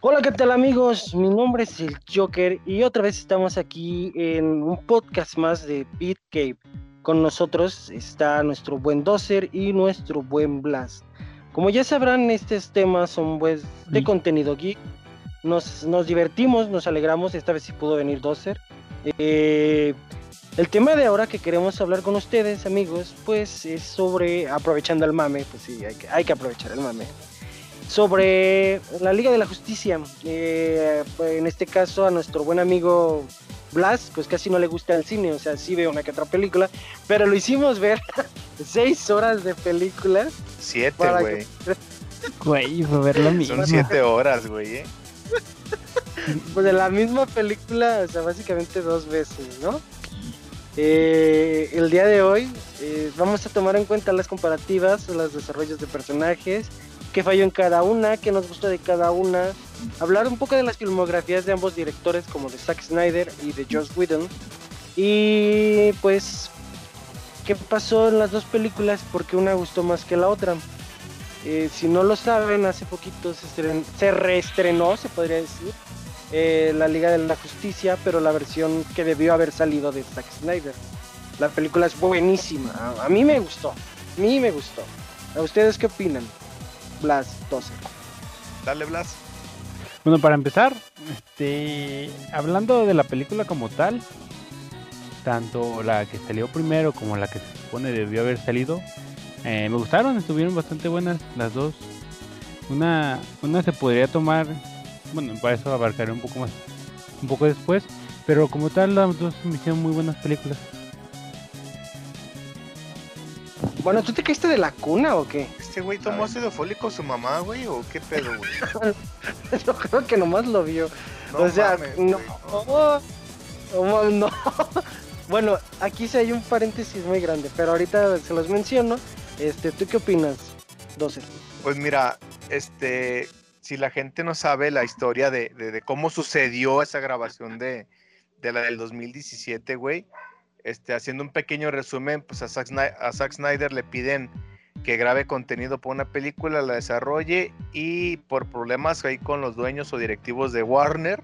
Hola, ¿qué tal amigos? Mi nombre es el Joker y otra vez estamos aquí en un podcast más de Beat Cave. Con nosotros está nuestro buen Dozer y nuestro buen Blast. Como ya sabrán, estos temas son pues, de contenido geek. Nos, nos divertimos, nos alegramos. Esta vez sí pudo venir Dozer. Eh, el tema de ahora que queremos hablar con ustedes, amigos, pues es sobre aprovechando el mame. Pues sí, hay que, hay que aprovechar el mame sobre la Liga de la Justicia. Eh, en este caso a nuestro buen amigo Blas, pues casi no le gusta el cine, o sea, sí ve una que otra película, pero lo hicimos ver seis horas de película. Siete, güey. Güey, fue ver lo mismo. Son siete horas, güey, ¿eh? Pues de la misma película, o sea, básicamente dos veces, ¿no? Eh, el día de hoy eh, vamos a tomar en cuenta las comparativas, los desarrollos de personajes, qué falló en cada una, qué nos gustó de cada una, hablar un poco de las filmografías de ambos directores como de Zack Snyder y de Joss Whedon y pues qué pasó en las dos películas porque una gustó más que la otra. Eh, si no lo saben, hace poquito se, reestrenó, se podría decir, eh, la Liga de la Justicia, pero la versión que debió haber salido de Zack Snyder. La película es buenísima, a, a mí me gustó, a mí me gustó. ¿A ustedes qué opinan? Blas 12. Dale, Blas. Bueno, para empezar, este, hablando de la película como tal, tanto la que salió primero como la que se supone debió haber salido, eh, me gustaron, estuvieron bastante buenas las dos. Una, una se podría tomar, bueno, para eso abarcaré un poco más, un poco después, pero como tal las dos me hicieron muy buenas películas. Bueno, ¿tú te caíste de la cuna o qué? ¿Este güey tomó ácido fólico su mamá, güey? ¿O qué pedo, güey? Yo creo que nomás lo vio. o sea, no, no, no. Bueno, aquí sí hay un paréntesis muy grande, pero ahorita se los menciono. Este, ¿tú qué opinas, 12? Pues mira, este, si la gente no sabe la historia de, de, cómo sucedió esa grabación de, de la del 2017, güey, este, haciendo un pequeño resumen, pues a Zack, Snyder le piden que grabe contenido para una película, la desarrolle y por problemas ahí con los dueños o directivos de Warner,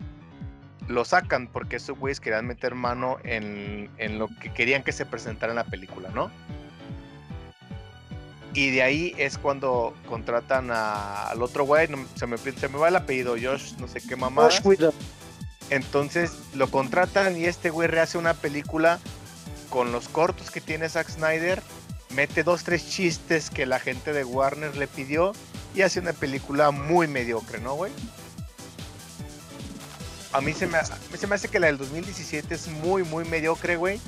lo sacan porque esos güeyes querían meter mano en, lo que querían que se presentara en la película, ¿no? Y de ahí es cuando contratan al otro güey, se, me, se me va el apellido, Josh, no sé qué mamá. Entonces lo contratan y este güey rehace una película con los cortos que tiene Zack Snyder, mete dos, tres chistes que la gente de Warner le pidió y hace una película muy mediocre, ¿no, güey? A mí se me, se me hace que la del 2017 es muy, muy mediocre, güey.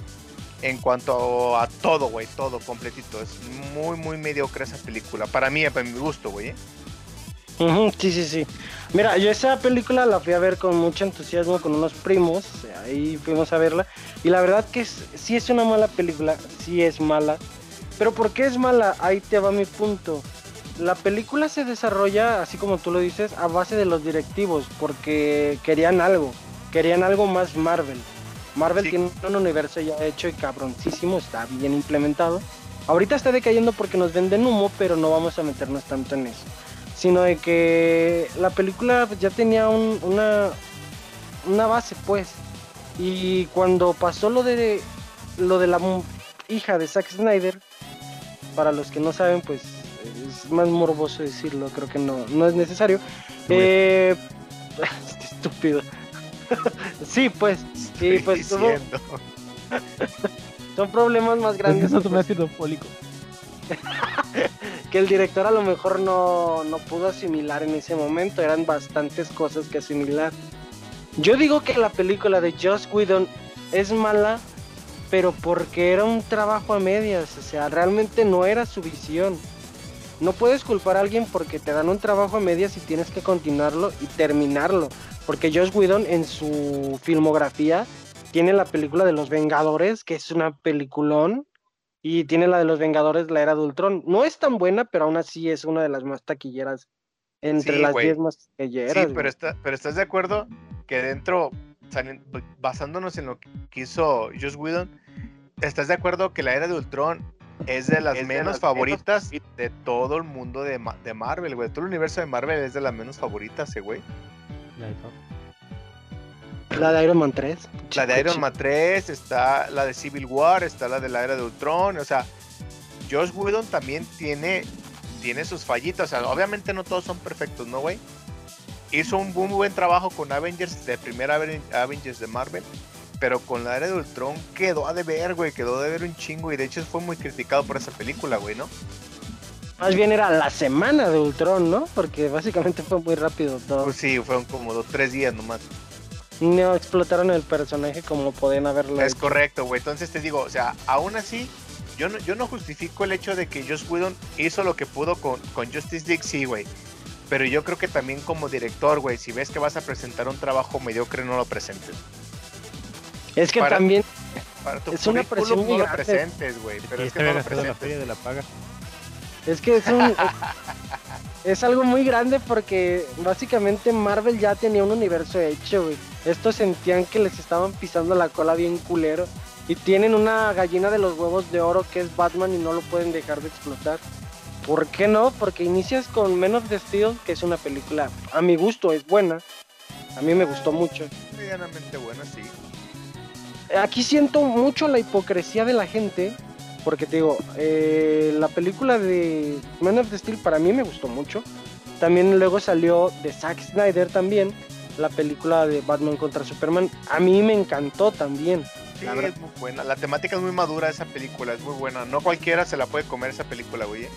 En cuanto a, todo, güey, todo completito. Es muy, muy mediocre esa película. Para mí, para mi gusto, güey. ¿eh? Sí, sí, sí. Mira, yo esa película la fui a ver con mucho entusiasmo con unos primos, ahí fuimos a verla, y la verdad que sí es una mala película, sí es mala, pero ¿por qué es mala? Ahí te va mi punto. La película se desarrolla, así como tú lo dices, a base de los directivos, porque querían algo, querían algo más Marvel. Marvel tiene un universo ya hecho y cabroncísimo, está bien implementado. Ahorita está decayendo porque nos venden humo, pero no vamos a meternos tanto en eso sino de que la película ya tenía una, una base, pues. Y cuando pasó lo de lo de la hija de Zack Snyder, para los que no saben, pues es más morboso decirlo, creo que no, no es necesario. Eh, estúpido. sí, pues, sí, pues son problemas más grandes. Es un ácido fólico. que el director a lo mejor no, pudo asimilar en ese momento. Eran bastantes cosas que asimilar. Yo digo que la película de Joss Whedon es mala, pero porque era un trabajo a medias. O sea, realmente no era su visión. No puedes culpar a alguien porque te dan un trabajo a medias y tienes que continuarlo y terminarlo. Porque Joss Whedon en su filmografía tiene la película de los Vengadores, que es una peliculón y tiene la de los Vengadores, la era de Ultron. No es tan buena, pero aún así es una de las más taquilleras. Entre las 10 más taquilleras. Sí, pero, está, pero estás de acuerdo que dentro, basándonos en lo que hizo Joss Whedon, ¿estás de acuerdo que la era de Ultron es de las menos favoritas de todo el mundo de, de Marvel, güey? Todo el universo de Marvel es de las menos favoritas, eh, güey. Thor. La de Iron Man 3. La de Iron Man 3, está la de Civil War, está la de la era de Ultron, o sea, Josh Whedon también tiene, tiene sus fallitas, o sea, obviamente no todos son perfectos, ¿no, güey? Hizo un muy buen trabajo con Avengers, de primera Aven- Avengers de Marvel, pero con la era de Ultron quedó a deber, güey, quedó a deber un chingo y de hecho fue muy criticado por esa película, güey, ¿no? Más bien era la semana de Ultron, ¿no? Porque básicamente fue muy rápido todo. Pues sí, fueron como dos, tres días nomás. No explotaron el personaje como podían haberlo Es hecho. correcto, güey. Entonces te digo, o sea, aún así, yo no, yo no justifico el hecho de que Joss Whedon hizo lo que pudo con, con Justice League, sí, güey. Pero yo creo que también como director, güey, si ves que vas a presentar un trabajo mediocre, no lo presentes. Es que para- también Para tu Es una presión no lo presentes, güey. Pero Y es que no lo gastado la feria presentes. de la paga. Es que es un. es, es algo muy grande porque básicamente Marvel ya tenía un universo hecho, güey. Estos sentían que les estaban pisando la cola bien culero. Y tienen una gallina de los huevos de oro que es Batman y no lo pueden dejar de explotar. ¿Por qué no? Porque inicias con Men of the Steel, que es una película, a mi gusto, es buena. A mí me gustó mucho. Medianamente bueno, sí. Aquí siento mucho la hipocresía de la gente, porque te digo, eh, la película de Man of the Steel para mí me gustó mucho. También luego salió de Zack Snyder también, la película de Batman contra Superman. A mí me encantó también. Sí, La es muy buena. La temática es muy madura esa película, es muy buena. No cualquiera se la puede comer esa película, güey. ¿eh?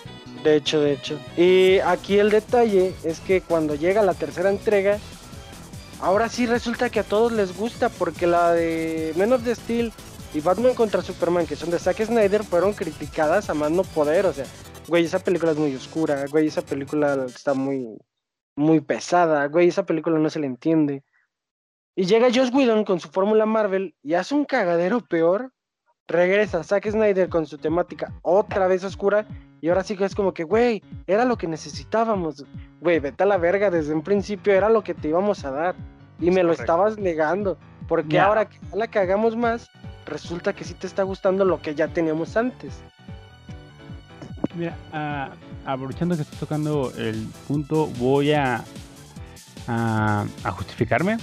De hecho, de hecho. Y aquí el detalle es que cuando llega la tercera entrega, ahora sí resulta que a todos les gusta, porque la de Men of the Steel y Batman contra Superman, que son de Zack Snyder, fueron criticadas a más no poder. O sea, güey, esa película es muy oscura, güey, esa película está muy, muy pesada, güey, esa película no se le entiende. Y llega Josh Whedon con su fórmula Marvel y hace un cagadero peor. Regresa Zack Snyder con su temática otra vez oscura y ahora sí que es como que, güey, era lo que necesitábamos. Güey, vete a la verga, desde un principio era lo que te íbamos a dar. Y me lo estabas negando. Porque Ya. ahora que la cagamos más, resulta que sí te está gustando lo que ya teníamos antes. Mira, ah, aprovechando que estoy tocando el punto, voy a, a, a justificarme.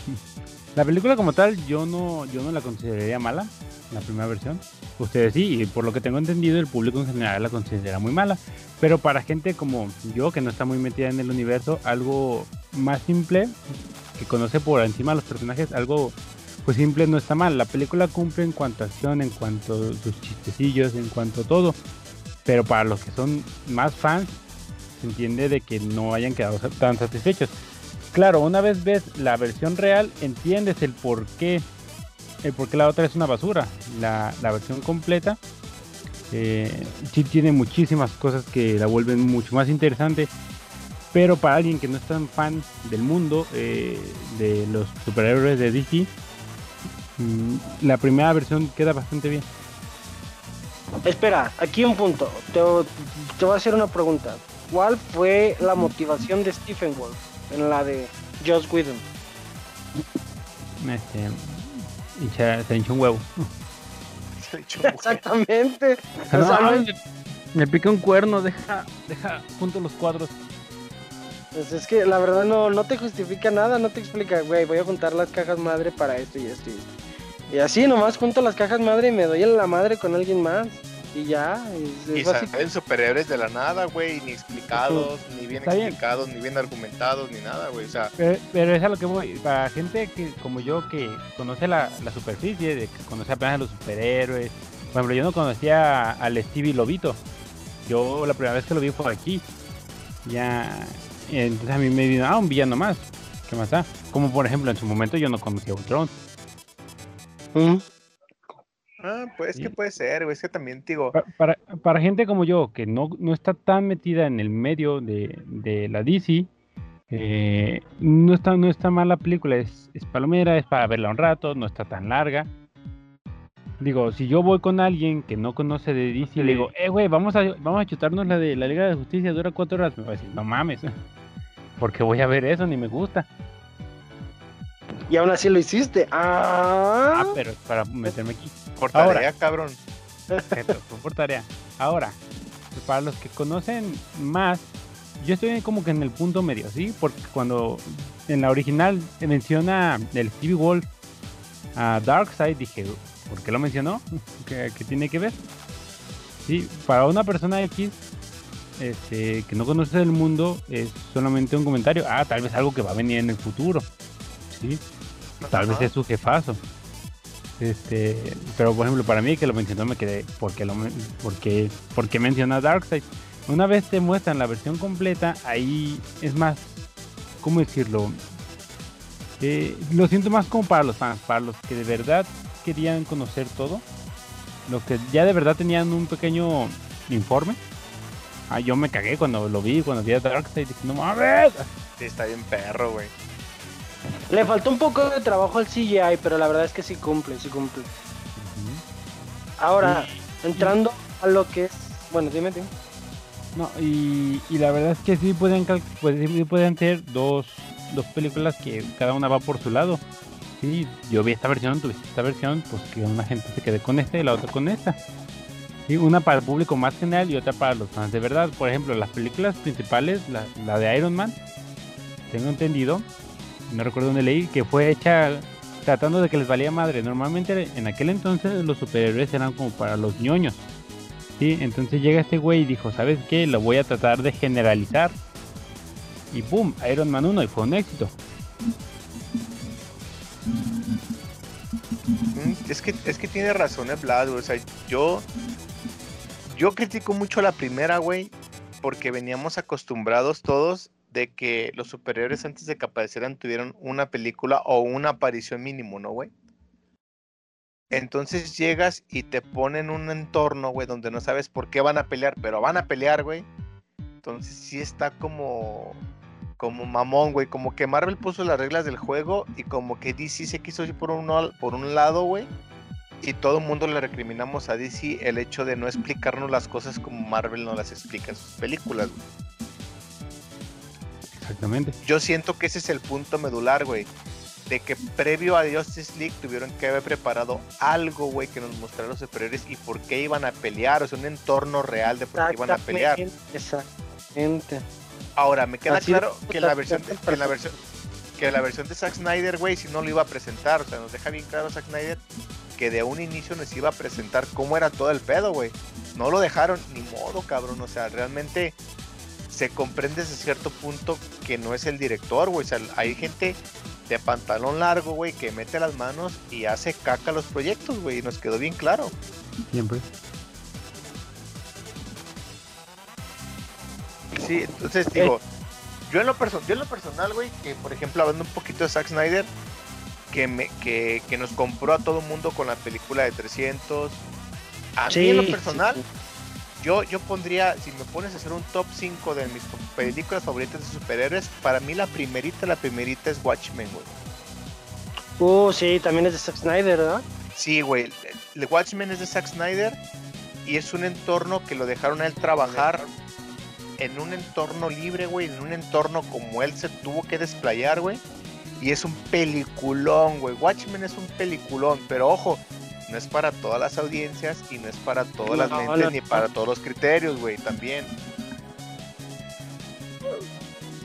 La película como tal, yo no, yo no la consideraría mala, la primera versión. Ustedes sí, y por lo que tengo entendido, el público en general la considera muy mala. Pero para gente como yo, que no está muy metida en el universo, algo más simple, que conoce por encima los personajes, algo pues simple no está mal. La película cumple en cuanto a acción, en cuanto a sus chistecillos, en cuanto a todo. Pero para los que son más fans, se entiende de que no hayan quedado tan satisfechos. Claro, una vez ves la versión real, entiendes el por qué, el por qué la otra es una basura. La, la versión completa eh, sí tiene muchísimas cosas que la vuelven mucho más interesante. Pero para alguien que no es tan fan del mundo eh, de los superhéroes de DC, la primera versión queda bastante bien. Espera, aquí un punto. Te, te voy a hacer una pregunta. ¿Cuál fue la motivación de Stephen Wolf en la de Joss Whedon? Este, hincha- se hinchó un huevo. Se ha dicho, güey. Exactamente. O No, sea, no- ay, me pica un cuerno, deja, deja junto los cuadros. Pues es que la verdad no, no te justifica nada, no te explica, güey, voy a juntar las cajas madre para esto y esto y esto. Y así nomás junto las cajas madre y me doy en la madre con alguien más. Y ya, es, es Y básico. salen superhéroes de la nada, güey, ni explicados, ni bien Está bien. explicados, ni bien argumentados, ni nada, güey. O sea, Pero, pero es a lo que voy. Para gente que como yo que conoce la, la superficie, de que conoce apenas a los superhéroes. Por ejemplo, yo no conocía al Stevie Lobito. Yo la primera vez que lo vi fue aquí. Ya. Entonces a mí me vino, ah, un villano más. ¿Qué más da? Como por ejemplo, en su momento yo no conocía a Ultron. Mm. ah, pues Sí. que puede ser, güey. Es que también, digo, Pa- Para, para gente como yo, que no, no está tan metida en el medio de, de la DC, eh, no, está, no está mal la película, es, es palomera, es para verla un rato, no está tan larga. Digo, si yo voy con alguien que no conoce de DC y le digo, eh, güey, vamos a, vamos a chutarnos la de la Liga de Justicia, dura cuatro horas, me va a decir, no mames, porque voy a ver eso, ni me gusta. Y aún así lo hiciste. Ah, Ah, pero es para meterme aquí. por Ahora. tarea, cabrón. Perfecto, fue por tarea. Ahora, para los que conocen más, yo estoy como que en el punto medio, ¿sí? Porque cuando en la original menciona el Stevie Wolf a Darkseid, dije, ¿por qué lo mencionó? ¿Qué, tiene que ver? Sí, para una persona X este, que no conoce el mundo es solamente un comentario. Ah, tal vez algo que va a venir en el futuro. Sí, tal vez es su jefazo. Este, pero por ejemplo, para mí que lo mencionó me quedé porque lo porque porque menciona Darkseid. Una vez te muestran la versión completa, ahí es más, ¿cómo decirlo? Eh, lo siento más como para los fans, para los que de verdad querían conocer todo, los que ya de verdad tenían un pequeño informe. Ah, yo me cagué cuando lo vi, cuando vi a Darkseid, dije, no mames. Sí, está bien perro, güey. Le faltó un poco de trabajo al CGI, pero la verdad es que sí cumple, sí cumple. Ahora, entrando a lo que es. Bueno, dime, dime. No, y, la verdad es que sí pueden, pueden, pueden ser dos, dos películas que cada una va por su lado. Sí, yo vi esta versión, tuviste esta versión, pues que una gente se quede con esta y la otra con esta. Sí, una para el público más general y otra para los fans de verdad. Por ejemplo, las películas principales, la, la de Iron Man, tengo entendido, no recuerdo dónde leí, que fue hecha tratando de que les valía madre. Normalmente en aquel entonces los superhéroes eran como para los ñoños. ¿sí? Entonces llega este güey y dijo, ¿sabes qué? Lo voy a tratar de generalizar. Y boom, Iron Man 1 y fue un éxito. Mm, es que, es que tiene razón el Vlad, O sea, yo, yo critico mucho la primera, güey, porque veníamos acostumbrados todos de que los superhéroes antes de que aparecieran tuvieron una película o una aparición mínimo, ¿no, güey? Entonces llegas y te ponen un entorno, güey, donde no sabes por qué van a pelear, pero van a pelear, güey. Entonces sí está como como mamón, güey, como que Marvel puso las reglas del juego y como que DC se quiso ir por un, por un lado, güey. Y todo el mundo le recriminamos a DC el hecho de no explicarnos las cosas como Marvel no las explica en sus películas, güey. Exactamente. Yo siento que ese es el punto medular, güey de que previo a Justice League tuvieron que haber preparado algo, güey, que nos mostrara los superiores y por qué iban a pelear, o sea, un entorno real de por qué iban a pelear. Exactamente. Ahora, me queda claro que la versión de, que la versión que la versión de Zack Snyder, güey, si no lo iba a presentar, o sea, nos deja bien claro Zack Snyder que de un inicio nos iba a presentar cómo era todo el pedo, güey. No lo dejaron ni modo, cabrón, o sea, realmente se comprende desde cierto punto que no es el director, güey, o sea, hay gente de pantalón largo, güey, que mete las manos y hace caca los proyectos, güey, y nos quedó bien claro. Siempre. Sí, entonces digo, yo en lo, yo en lo personal, güey, que por ejemplo hablando un poquito de Zack Snyder, que, me, que, que nos compró a todo mundo con la película de 300. A mí en lo personal, yo, yo pondría, si me pones a hacer un top 5 de mis películas favoritas de superhéroes, para mí la primerita, la primerita es Watchmen, güey. Uh, sí, también es de Zack Snyder, ¿verdad? Sí, güey. El Watchmen es de Zack Snyder y es un entorno que lo dejaron a él trabajar en un entorno libre, güey, en un entorno como él se tuvo que desplayar, güey. Y es un peliculón, güey. Watchmen es un peliculón, pero ojo, no es para todas las audiencias y no es para todas las mentes ni para todos los criterios, güey, también.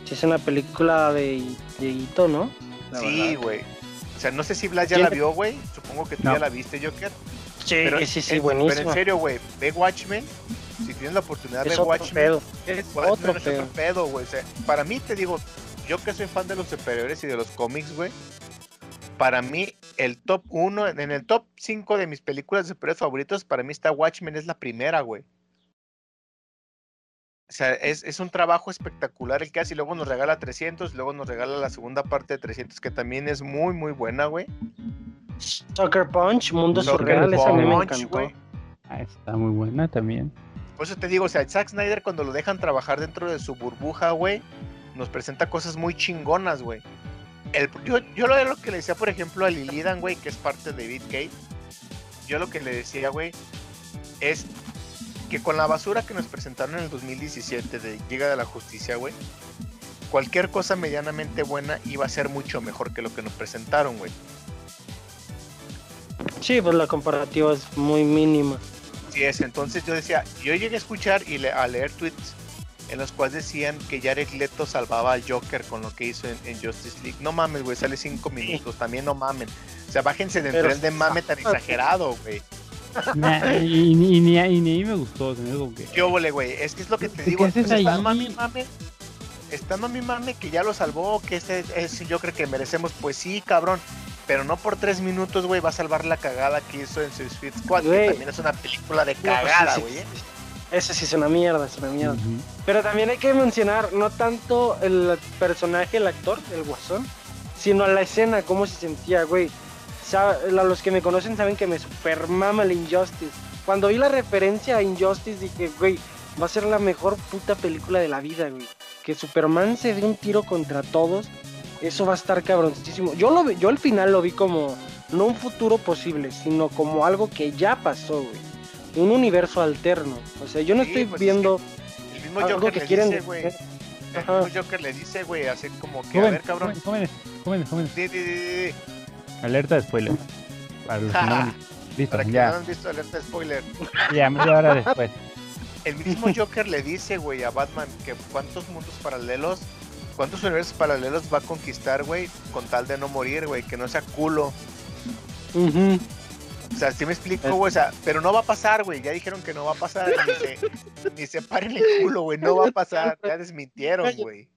Sí, es una película de, de hito, ¿no? sí, güey. O sea, no sé si Blas ya la vio, güey. Supongo que tú ya la viste, Joker. Sí, pero, sí, sí, buenísimo. Pero en serio, güey, ve Watchmen. Si tienes la oportunidad de Watchmen, pedo. es otro pedo, güey. O sea, para mí, te digo, yo que soy fan de los superiores y de los cómics, güey, para mí el top 1, en el top 5 de mis películas de superhéroes favoritos, para mí está Watchmen, es la primera, güey. O sea, es, un trabajo espectacular el que hace y luego nos regala 300, luego nos regala la segunda parte de 300 que también es muy, muy buena, güey. Soccer Punch, Mundo Surreal, esa me encantó. Ah, está muy buena también. Por eso te digo, o sea, Zack Snyder cuando lo dejan trabajar dentro de su burbuja, güey, nos presenta cosas muy chingonas, güey yo, yo lo, lo que le decía, por ejemplo, a Lilidan, güey, que es parte de BitGate, yo lo que le decía, güey, es que con la basura que nos presentaron en el 2017 de Liga de la Justicia, güey, cualquier cosa medianamente buena iba a ser mucho mejor que lo que nos presentaron, güey. Sí, pues la comparativa es muy mínima. Sí es, entonces yo decía, yo llegué a escuchar y a leer tweets en los cuales decían que Jared Leto salvaba al Joker con lo que hizo en, en Justice League. No mames, güey, sale cinco minutos, también no mamen. O sea, bájense del Pero- tren de mame tan exagerado, güey. Nah, y, ni- y ni, y ni ahí me gustó. como que- ¿Qué óvole, güey? Es que es lo que te ¿Qué digo. está ahí? mami, mame. Está mami, mame que ya lo salvó, que ese es yo creo que merecemos. Pues sí, cabrón. Pero no por tres minutos, güey, va a salvar la cagada que hizo en Suicide Squad, que Güey. también es una película de pues, cagada, güey. sí, ¿eh? sí. Ese sí es una mierda, es una mierda. Pero también hay que mencionar no tanto el personaje, el actor, el guasón, sino la escena, cómo se sentía, güey. Los que me conocen saben que me super mama el Injustice. Cuando vi la referencia a Injustice dije, güey, va a ser la mejor puta película de la vida, güey. Que Superman se dé un tiro contra todos, eso va a estar cabroncísimo. Yo lo vi- yo al final lo vi como no un futuro posible, sino como algo que ya pasó, güey. Un universo alterno. O sea, yo no Sí, estoy pues es viendo El mismo algo Joker que le quieren dice, güey. hacer. El mismo Joker le dice, güey, así como que, a ver, cabrón. jóvenes, jóvenes, jóvenes. Alerta de spoiler. Para los que no han- Listo, Para que no ya, han visto alerta de spoiler. ya, media hora después. El mismo Joker le dice, güey, a Batman que cuántos mundos paralelos, cuántos universos paralelos va a conquistar, güey, con tal de no morir, güey, que no sea culo. Ujú. O sea, sí me explico, güey, o sea, pero no va a pasar, güey, ya dijeron que no va a pasar, ni se, ni se paren el culo, güey, no va a pasar, ya desmintieron, güey.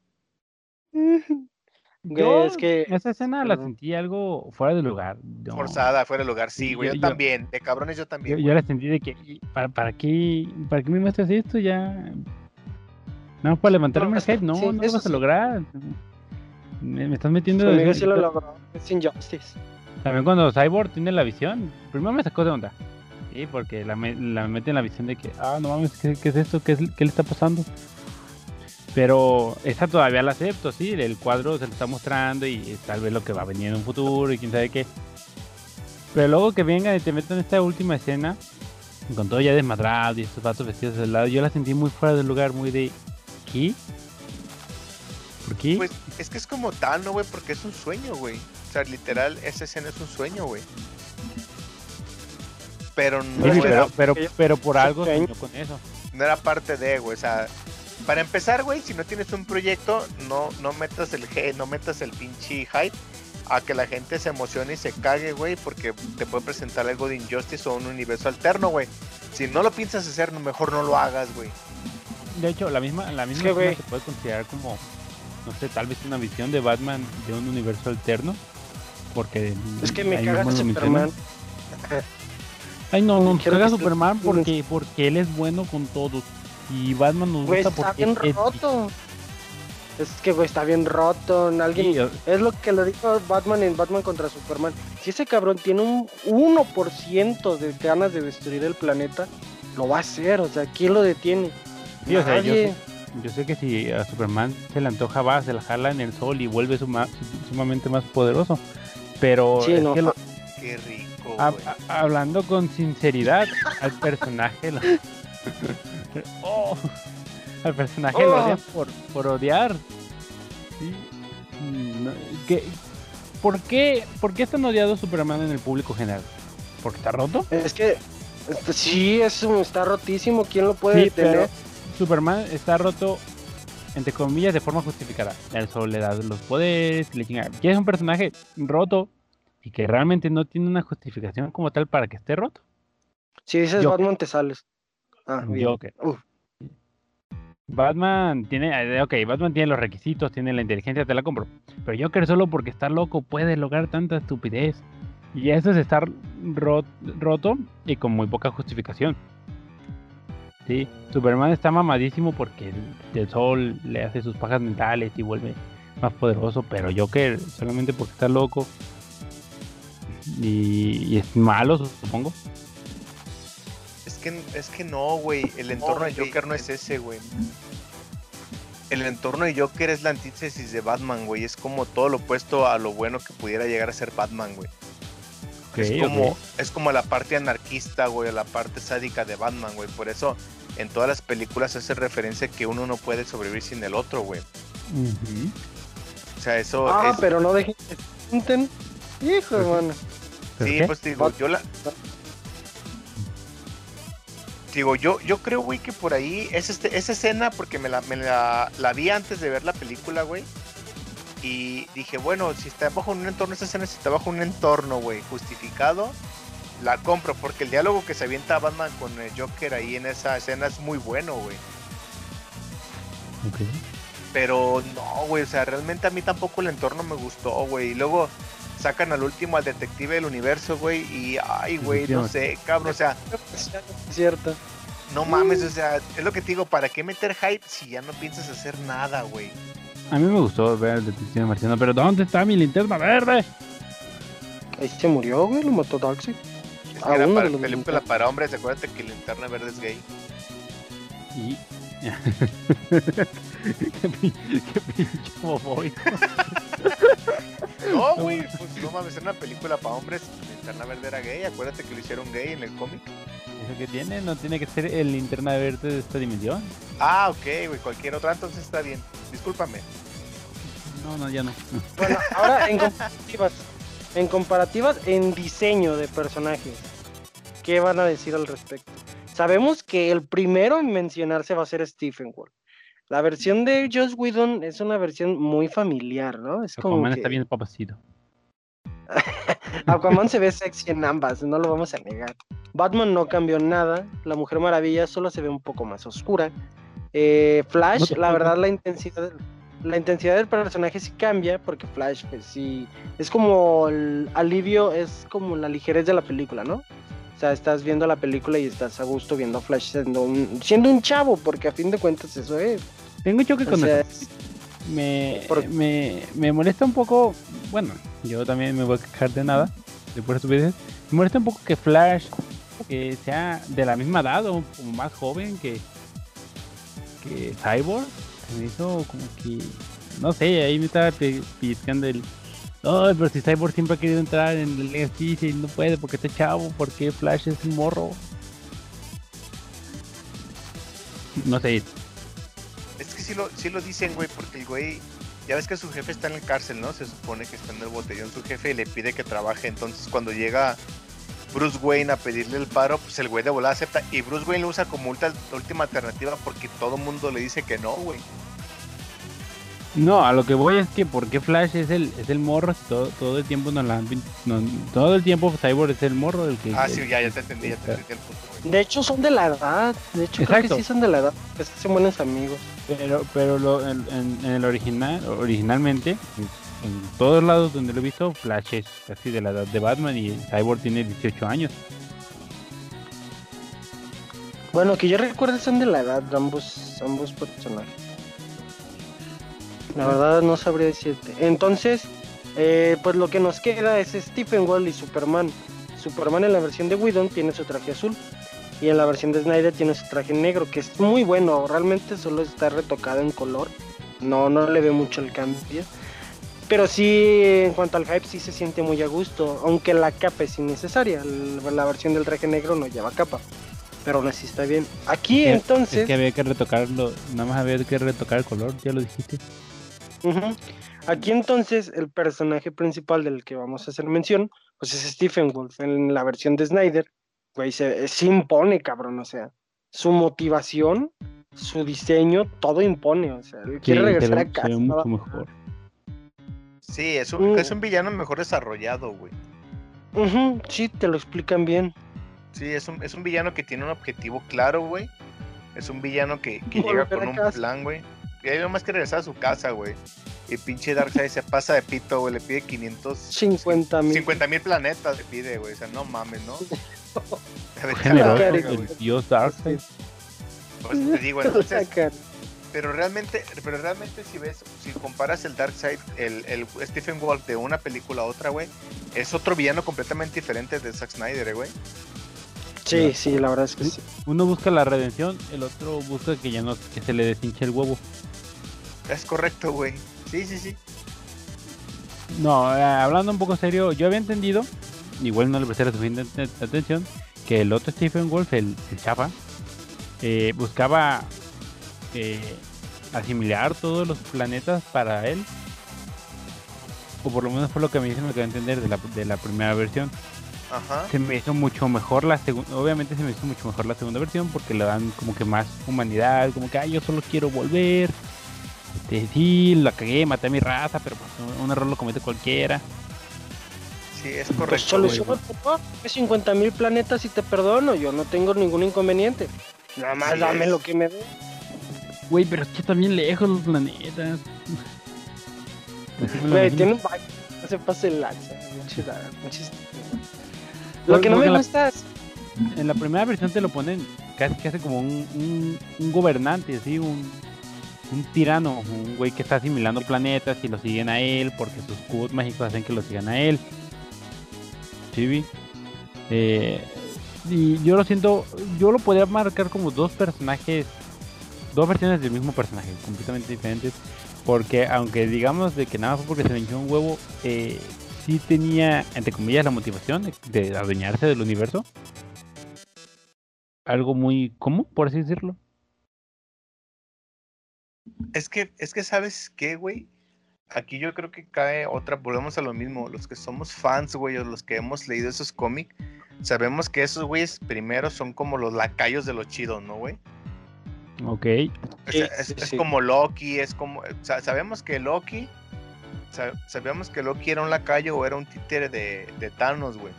Yo es que- esa escena la sentí algo fuera de lugar. No. Forzada, fuera de lugar, sí, güey, Yo- yo, yo- también, de cabrones yo también. yo la sentí de que, ¿y ¿para, para qué, ¿para qué me muestras esto? Ya. No, para levantarme No, el hype, no, sí, no lo vas a sí. lograr. Me, me estás metiendo. Conmigo en- sí lo logró. Es Injustice. También cuando Cyborg tiene la visión, primero me sacó de onda. Sí, porque la, me- la mete en la visión de que, ah, no mames, ¿qué, qué es esto? ¿Qué, es- ¿Qué le está pasando? Pero esta todavía la acepto, sí, el cuadro se lo está mostrando y tal vez lo que va a venir en un futuro y quién sabe qué. Pero luego que vengan y te metan esta última escena, con todo ya desmadrado y estos vatos vestidos del lado, yo la sentí muy fuera del lugar, muy de, ¿qué? ¿Por qué? Pues es que es como tal, ¿no, güey? Porque es un sueño, güey. O sea, literal, esa escena es un sueño, güey. Pero no, Sí, era, pero, pero, pero por algo soñó con eso. no era parte de, güey. O sea, para empezar, güey, si no tienes un proyecto, no, no metas el G, no metas el pinche hype a que la gente se emocione y se cague, güey, porque te puede presentar algo de Injustice o un universo alterno, güey. Si no lo piensas hacer, no- mejor no lo hagas, güey. De hecho, la misma, la misma güey. se puede considerar como, no sé, tal vez una visión de Batman de un universo alterno. Porque Es que me caga Superman. Ay, no, nos caga tú- Superman porque, porque él es bueno con todos. Y Batman nos gusta está porque bien es- roto. Es que, güey, está bien roto. Alguien, Sí, Es lo que le dijo Batman en Batman contra Superman. Si ese cabrón tiene un 1% de ganas de destruir el planeta, lo va a hacer. O sea, ¿quién lo detiene? sí, o sea, yo, sé, yo sé que si a Superman se le antoja va, se la jala en el sol y vuelve suma- sumamente más poderoso. Pero Sí, es no, que lo- Qué rico, hablando con sinceridad, al personaje lo... Oh, al personaje lo Oh. odian por, por odiar. Sí. No, ¿qué- ¿Por qué, ¿Por qué es tan odiado Superman en el público general? ¿Porque está roto? Es que este, sí, eso está rotísimo. ¿Quién lo puede Sí, pero detener? Superman está roto, entre comillas, de forma justificada. El sol le da los poderes, le chinga. ¿Quieres un personaje roto y que realmente no tiene una justificación como tal para que esté roto? Si dices Joker. Batman, te sales. Ah, bien. Joker. Uf. Batman tiene, eh, ok, Batman tiene los requisitos, tiene la inteligencia, te la compro. Pero Joker solo porque está loco puede lograr tanta estupidez. Y eso es estar ro- roto y con muy poca justificación. Sí, Superman está mamadísimo porque el, el sol le hace sus pajas mentales y vuelve más poderoso, pero Joker solamente porque está loco y, y es malo, supongo. Es que, es que no, güey. El entorno de. Joker no es ese, güey. El entorno de Joker es la antítesis de Batman, güey. Es como todo lo opuesto a lo bueno que pudiera llegar a ser Batman, güey. Es, como, ok. es como la parte anarquista, güey, la parte sádica de Batman, güey. Por eso en todas las películas hace referencia que uno no puede sobrevivir sin el otro, güey. O sea, eso Ah, es... pero no dejen que. Hijo, hermano. ¿Pero Sí, qué? pues digo, yo la... Digo, yo, yo creo, güey, que por ahí es este, esa escena, porque me, la, me la, la vi antes de ver la película, güey. Y dije, bueno, si está bajo un entorno, esa escena, si está bajo un entorno, güey, justificado, la compro, porque el diálogo que se avienta Batman con el Joker ahí en esa escena es muy bueno, güey. Ok. Pero no, güey, o sea, realmente a mí tampoco el entorno me gustó, güey. Y luego sacan al último al detective del universo, güey, y ay, güey, no sé, cabrón, o sea, cierto. no mames, o sea, es lo que te digo, ¿para qué meter hype si ya no piensas hacer nada, güey? A mí me gustó ver el detective marciano, pero ¿dónde está mi linterna verde? Ahí se murió, güey, lo mató Darkseid. Es Ah, que era uno para película para hombres, acuérdate que Linterna Verde es gay. Y. qué, pin- qué pinche boboy. No, güey, pues no mames, era una película para hombres, Linterna Verde era gay, acuérdate que lo hicieron gay en el cómic. ¿Eso que tiene? ¿No tiene que ser el linterna verde de esta dimensión? Ah, ok, güey, cualquier otra, entonces está bien. Discúlpame. No, no, ya no. Bueno, ahora en comparativas. En comparativas en diseño de personajes. ¿Qué van a decir al respecto? Sabemos que el primero en mencionarse va a ser Stephen Wolf. La versión de Joss Whedon es una versión muy familiar, ¿no? Es como Aquaman que está bien papacito. Aquaman se ve sexy en ambas, no lo vamos a negar. Batman no cambió nada, la Mujer Maravilla solo se ve un poco más oscura. Eh, Flash, No te la verdad la intensidad la intensidad del personaje sí cambia porque Flash pues sí es como el alivio, es como la ligerez de la película, ¿no? O sea, estás viendo la película y estás a gusto viendo a Flash siendo un, siendo un chavo, porque a fin de cuentas eso es. Tengo un choque O con sea, eso. Me, por- me, me molesta un poco. Bueno, yo también me voy a quejar de nada. De por estupideces. Me molesta un poco que Flash eh, sea de la misma edad o, o más joven que, que Cyborg. Se me hizo como que. No sé, ahí me estaba pe- pellizcando el. Ay, pero si Cyborg siempre ha querido entrar en el Legacy y no puede porque está chavo, porque Flash es un morro. No sé, Es que sí lo, sí lo dicen, güey, porque el güey, ya ves que su jefe está en la cárcel, ¿no? Se supone que está en el botellón su jefe y le pide que trabaje. Entonces, cuando llega Bruce Wayne a pedirle el paro, pues el güey de volada acepta. Y Bruce Wayne lo usa como ulta- última alternativa porque todo el mundo le dice que no, güey. No, a lo que voy es que porque Flash es el es el morro, todo, todo el tiempo nos la no- todo el tiempo Cyborg es el morro el que Ah, sí, ya, ya te entendí, ya te entendí el punto, güey. De hecho son de la edad, de hecho creo que sí son de la edad, que se hacen buenos amigos. pero pero lo, en, en- en el original originalmente en, todos lados donde lo he visto Flash es casi de la edad de Batman y Cyborg tiene 18 años. Bueno, que yo recuerdo son de la edad de ambos, ambos personajes. La verdad no sabría decirte. Entonces, eh, pues lo que nos queda es Stephen Wall y Superman. Superman en la versión de Whedon tiene su traje azul. Y en la versión de Snyder tiene su traje negro, que es muy bueno. Realmente solo está retocado en color. No, no le ve mucho el cambio. Pero sí, en cuanto al hype, sí se siente muy a gusto. Aunque la capa es innecesaria. La versión del traje negro no lleva capa. Pero aún así está bien. Aquí Que- entonces. Es que había que retocarlo, nada más había que retocar el color, ya lo dijiste. Aquí entonces el personaje principal del que vamos a hacer mención, pues es Stephen Wolf. En la versión de Snyder, güey, se, se impone, cabrón. O sea, su motivación, su diseño, todo impone. O sea, él quiere regresar a casa. mucho mejor. Sí, es un, Mm. es un villano mejor desarrollado, güey. Ujú, sí, te lo explican bien. Sí, es un, es un villano que tiene un objetivo claro, güey. Es un villano que, que llega con un casa. plan, güey. Y hay nomás que regresar a su casa, güey. Y pinche Darkseid se pasa de pito, güey. Le pide 500... 50 mil. 50 mil planetas le pide, güey. O sea, no mames, ¿no? Generoso, el dios Darkseid. Por eso te digo, entonces. Pero realmente, pero realmente si ves, si comparas el Darkseid, el, el Stephen Wolf de una película a otra, güey, es otro villano completamente diferente de Zack Snyder, eh, güey. Sí, sí, la verdad es que sí. Uno busca la redención, el otro busca que ya no que se le deshinche el huevo. Es correcto, güey. Sí, sí, sí. No, eh, hablando un poco serio, yo había entendido, igual no le presté la suficiente at- atención, que el otro Stephen Wolf, el, el chapa, eh, buscaba eh, asimilar todos los planetas para él. O por lo menos fue lo que me dicen, me quedó a entender de la, de la primera versión. Ajá. se me hizo mucho mejor la segunda, obviamente se me hizo mucho mejor la segunda versión porque le dan como que más humanidad, como que, ay, yo solo quiero volver. Este, sí, la cagué, maté a mi raza, pero pues un error lo comete cualquiera. Sí, es Pues correcto. soluciona papá, 50 mil planetas y te perdono, yo no tengo ningún inconveniente. Nada más Sí dame es. lo que me dé. Güey, pero es que están bien lejos los planetas. Güey, tiene un baño, no se pase el lanza. pinches- Lo que no me gusta es. En la primera versión te lo ponen casi casi como un, un, un gobernante, así, un, un tirano, un güey que está asimilando planetas y lo siguen a él porque sus cubos mágicos hacen que lo sigan a él. Vi. Eh, y yo lo siento, yo lo podría marcar como dos personajes, dos versiones del mismo personaje, completamente diferentes. Porque aunque digamos de que nada fue porque se le hinchó un huevo, eh, sí tenía, entre comillas, la motivación de, de adueñarse del universo algo muy común, por así decirlo. Es que, es que sabes qué, güey. Aquí yo creo que cae otra, volvemos a lo mismo. Los que somos fans, güey, o los que hemos leído esos cómics, sabemos que esos güeyes primero son como los lacayos de los chidos, ¿no, güey? Ok. Es, sí, es sí. como Loki, es como. sabemos que Loki. sa- sabíamos que Loki era un lacayo o era un títere de, de Thanos, güey.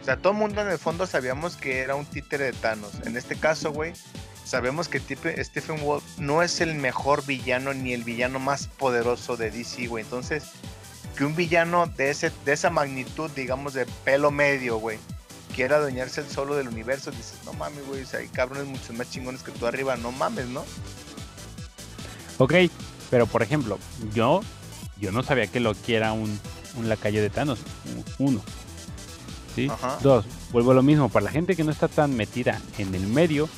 O sea, todo el mundo en el fondo sabíamos que era un títere de Thanos. En este caso, güey, sabemos que Tipe- Stephen Wolf no es el mejor villano ni el villano más poderoso de DC, güey. Entonces, que un villano de, ese, de esa magnitud, digamos, de pelo medio, güey, quiera adueñarse el solo del universo, dices, no mames, güey, o sea, hay cabrones mucho más chingones que tú arriba, no mames, ¿no? Ok, pero por ejemplo, yo yo no sabía que Loki era un, un lacayo de Thanos. Uno. ¿Sí? Ajá. Dos, vuelvo a lo mismo. Para la gente que no está tan metida en el medio,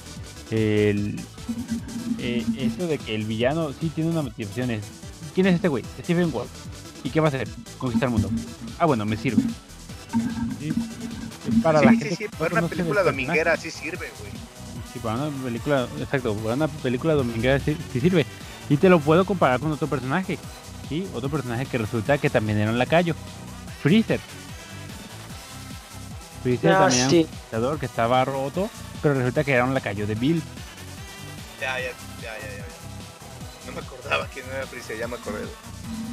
el, eh, eso de que el villano sí tiene una motivación es. ¿Quién es este güey? Stephen Wolf. ¿Y qué va a hacer? Conquistar el mundo. Ah, bueno, me sirve. ¿Sí? Para la sí, gente sí, sí, no para una película personaje. dominguera sí sirve, güey. Sí, para una película, exacto, para una película dominguera sí, sí sirve. Y te lo puedo comparar con otro personaje. Sí, otro personaje que resulta que también era un lacayo. Freezer. Freezer Ah, también era sí. un conquistador que estaba roto, pero resulta que era un lacayo de Bill. Ya, ya, ya, ya, ya. ya. No me acordaba quién era Freezer, ya me acordé.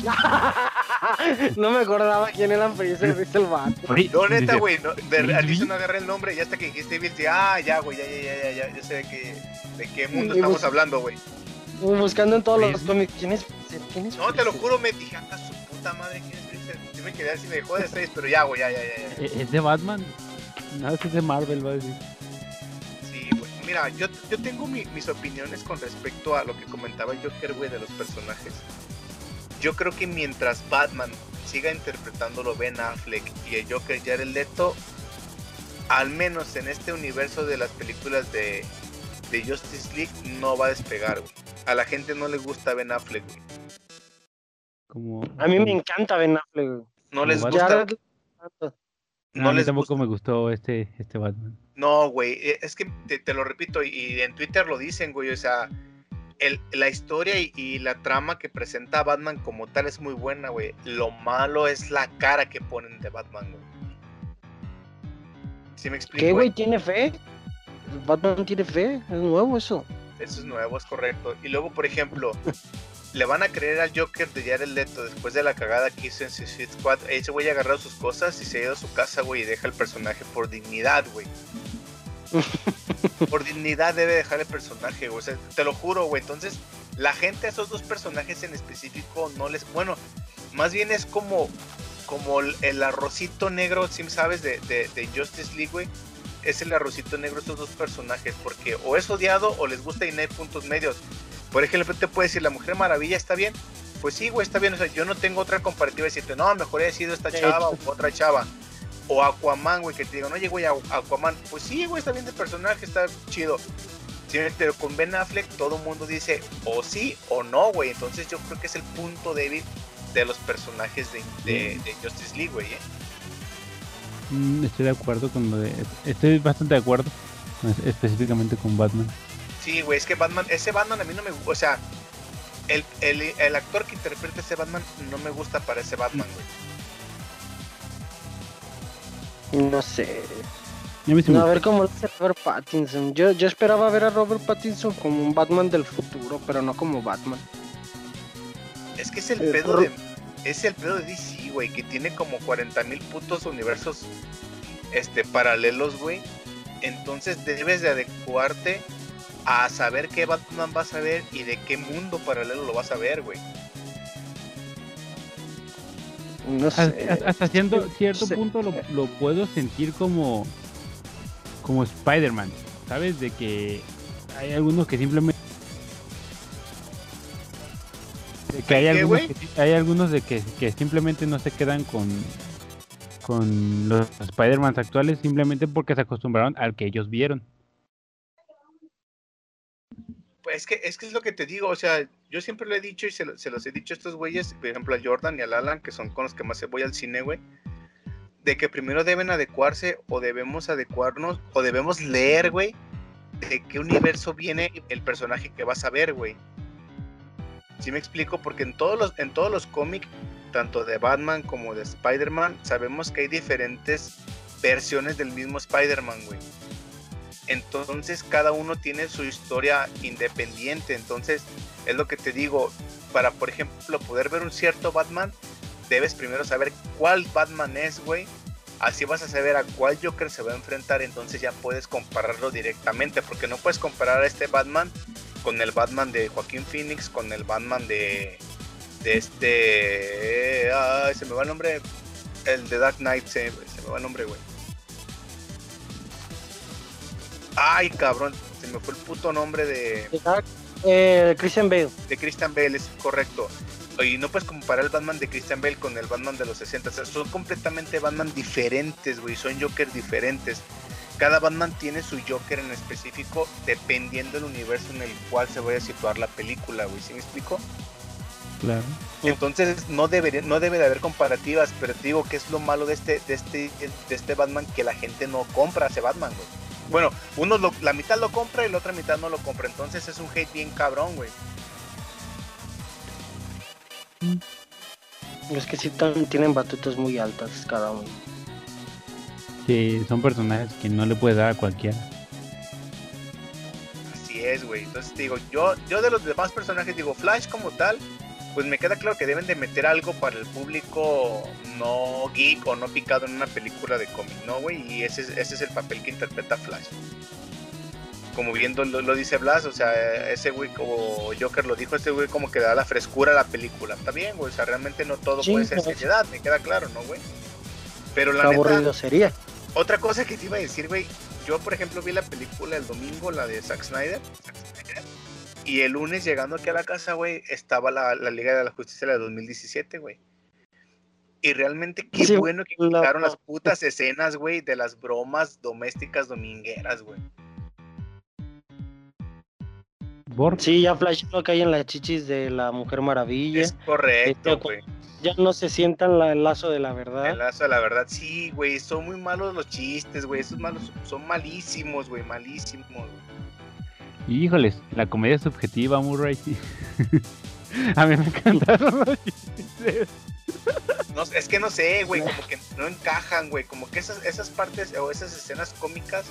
no me acordaba quién era Freezer, viste el vato. No, neta, güey, no, de ¿Bill? al inicio no agarré el nombre y hasta que dijiste dije, ah, ya, güey, ya, ya, ya, ya, ya, ya sé de qué, de qué mundo Y estamos bus- hablando, güey. Buscando en todos los cómics. ¿Quién es Freezer? ¿Quién es No, te lo juro, me dije, acá su puta madre, ¿quién es Freezer? Yo me quedé así, me dejó de seis, pero ya, güey, ya, ya, ya, ya. "¿E- ¿Es de Batman? Nada, es de Marvel, va a decir. Sí, güey. Mira, yo, yo tengo mi- mis opiniones con respecto a lo que comentaba el Joker, güey, de los personajes. Yo creo que mientras Batman siga interpretándolo Ben Affleck y el Joker Jared Leto, al menos en este universo de las películas de, de Justice League, no va a despegar, güey. A la gente no le gusta Ben Affleck, güey. Como, A mí me encanta Ben Affleck. güey. No les gusta. Jared- No, no a mí les tampoco gusta. me gustó este, este Batman. No, güey, eh, es que te, te lo repito y, y en Twitter lo dicen, güey, o sea, el- la historia y, y la trama que presenta Batman como tal es muy buena, güey. Lo malo es la cara que ponen de Batman, güey. ¿Sí me explico? ¿Qué, güey? ¿Tiene fe? Batman tiene fe. Es nuevo eso. Eso es nuevo, es correcto. Y luego, por ejemplo, le van a creer al Joker de Jared Leto después de la cagada que hizo en Suicide Squad. Ese güey ha agarrado sus cosas y se ha ido a su casa, güey, y deja el personaje por dignidad, güey. Por dignidad debe dejar el personaje, güey. O sea, te lo juro, güey. Entonces, la gente a esos dos personajes en específico no les. Bueno, más bien es como. Como el, arrocito negro, ¿sí sabes? De, de, de Justice League, güey es el arrocito negro estos dos personajes, porque o es odiado o les gusta y no hay puntos medios. Por ejemplo, te puede decir, la Mujer Maravilla está bien. Pues sí, güey, está bien. O sea, yo no tengo otra comparativa de decirte, no, mejor haya sido esta chava o otra chava. O Aquaman, güey, que te digan, oye, güey, Aqu- Aquaman. Pues sí, güey, está bien de personaje, está chido. Pero con Ben Affleck todo el mundo dice o sí o no, güey. Entonces yo creo que es el punto débil de los personajes de, de- de Justice League, güey. ¿eh? Mm, Estoy de acuerdo con lo de. Estoy bastante de acuerdo. es- Específicamente con Batman. Sí, güey, es que Batman, ese Batman a mí no me gusta, o sea, el, el, el actor que interpreta ese Batman no me gusta para ese Batman, güey. No sé. No, a ver cómo lo hace Robert Pattinson. Yo, yo esperaba ver a Robert Pattinson como un Batman del futuro, pero no como Batman. Es que es el Eh, pedo de. Es el pedo de DC, güey, que tiene como 40 mil putos universos este, paralelos, güey. Entonces debes de adecuarte a saber qué Batman vas a ver y de qué mundo paralelo lo vas a ver, güey. No Hasta, sé. hasta- hasta cierto, cierto Sí. punto lo, lo puedo sentir como como Spider-Man, ¿sabes? De que hay algunos que simplemente de que hay ¿Qué, algunos que, hay algunos de que, que simplemente no se quedan con con los Spider-Man actuales simplemente porque se acostumbraron al que ellos vieron. Es que, es que es lo que te digo, o sea, yo siempre lo he dicho y se, lo- se los he dicho a estos güeyes, por ejemplo a Jordan y al Alan, que son con los que más voy al cine, güey, de que primero deben adecuarse o debemos adecuarnos o debemos leer, güey, de qué universo viene el personaje que vas a ver, güey. ¿Sí me explico? Porque en todos los, en todos los cómics, tanto de Batman como de Spider-Man, sabemos que hay diferentes versiones del mismo Spider-Man, güey. Entonces cada uno tiene su historia independiente. Entonces es lo que te digo. Para, por ejemplo, poder ver un cierto Batman, debes primero saber cuál Batman es, güey. Así vas a saber a cuál Joker se va a enfrentar. Entonces ya puedes compararlo directamente. Porque no puedes comparar a este Batman con el Batman de Joaquín Phoenix, con el Batman de, de este... ay, se me va el nombre. El de Dark Knight, se, se me va el nombre, güey. Ay, cabrón, se me fue el puto nombre de, Eh, Christian Bale. de Christian Bale, es correcto. Y no puedes comparar el Batman de Christian Bale con el Batman de los 60. O sea, son completamente Batman diferentes, güey. Son Joker diferentes. Cada Batman tiene su Joker en específico dependiendo del universo en el cual se vaya a situar la película, güey. ¿Sí me explico? Claro. Entonces no debería, no debe de haber comparativas, pero te digo que es lo malo de este, de este, de este Batman que la gente no compra ese Batman, güey. Bueno, uno lo- la mitad lo compra y la otra mitad no lo compra. Entonces es un hate bien cabrón, güey. Es que sí tienen batutas muy altas cada uno. Que son personajes que no le puedes dar a cualquiera. Así es, güey. Entonces te digo, yo, yo de los demás personajes, digo, Flash como tal, pues me queda claro que deben de meter algo para el público no geek o no picado en una película de cómic, ¿no, güey? Y ese, es- ese es el papel que interpreta Flash. Como viendo lo, lo dice Blas, o sea, ese güey como Joker lo dijo, ese güey como que da la frescura a la película. Está bien, güey, o sea, realmente no todo Sí, puede ser seriedad, me queda claro, ¿no, güey? Pero la neta, aburrido sería. otra cosa que te iba a decir, güey. Yo, por ejemplo, vi la película el domingo, la de Zack Snyder. Zack Snyder, Y el lunes, llegando aquí a la casa, güey, estaba la, la Liga de la Justicia de la 2017, güey. Y realmente qué Sí, bueno que la- quitaron las putas escenas, güey, de las bromas domésticas domingueras, güey. Sí, ya Flash no cae en las chichis de la Mujer Maravilla. Es correcto, Este, güey. Ya no se sientan la- el lazo de la verdad. El lazo, la verdad, sí, güey. Son muy malos los chistes, güey. Esos malos son malísimos, güey. Malísimos, güey. Híjoles, la comedia subjetiva, Murray. sí. a mí me encantaron los chistes. No, es que no sé, güey, como que no encajan, güey, como que esas, esas partes o esas escenas cómicas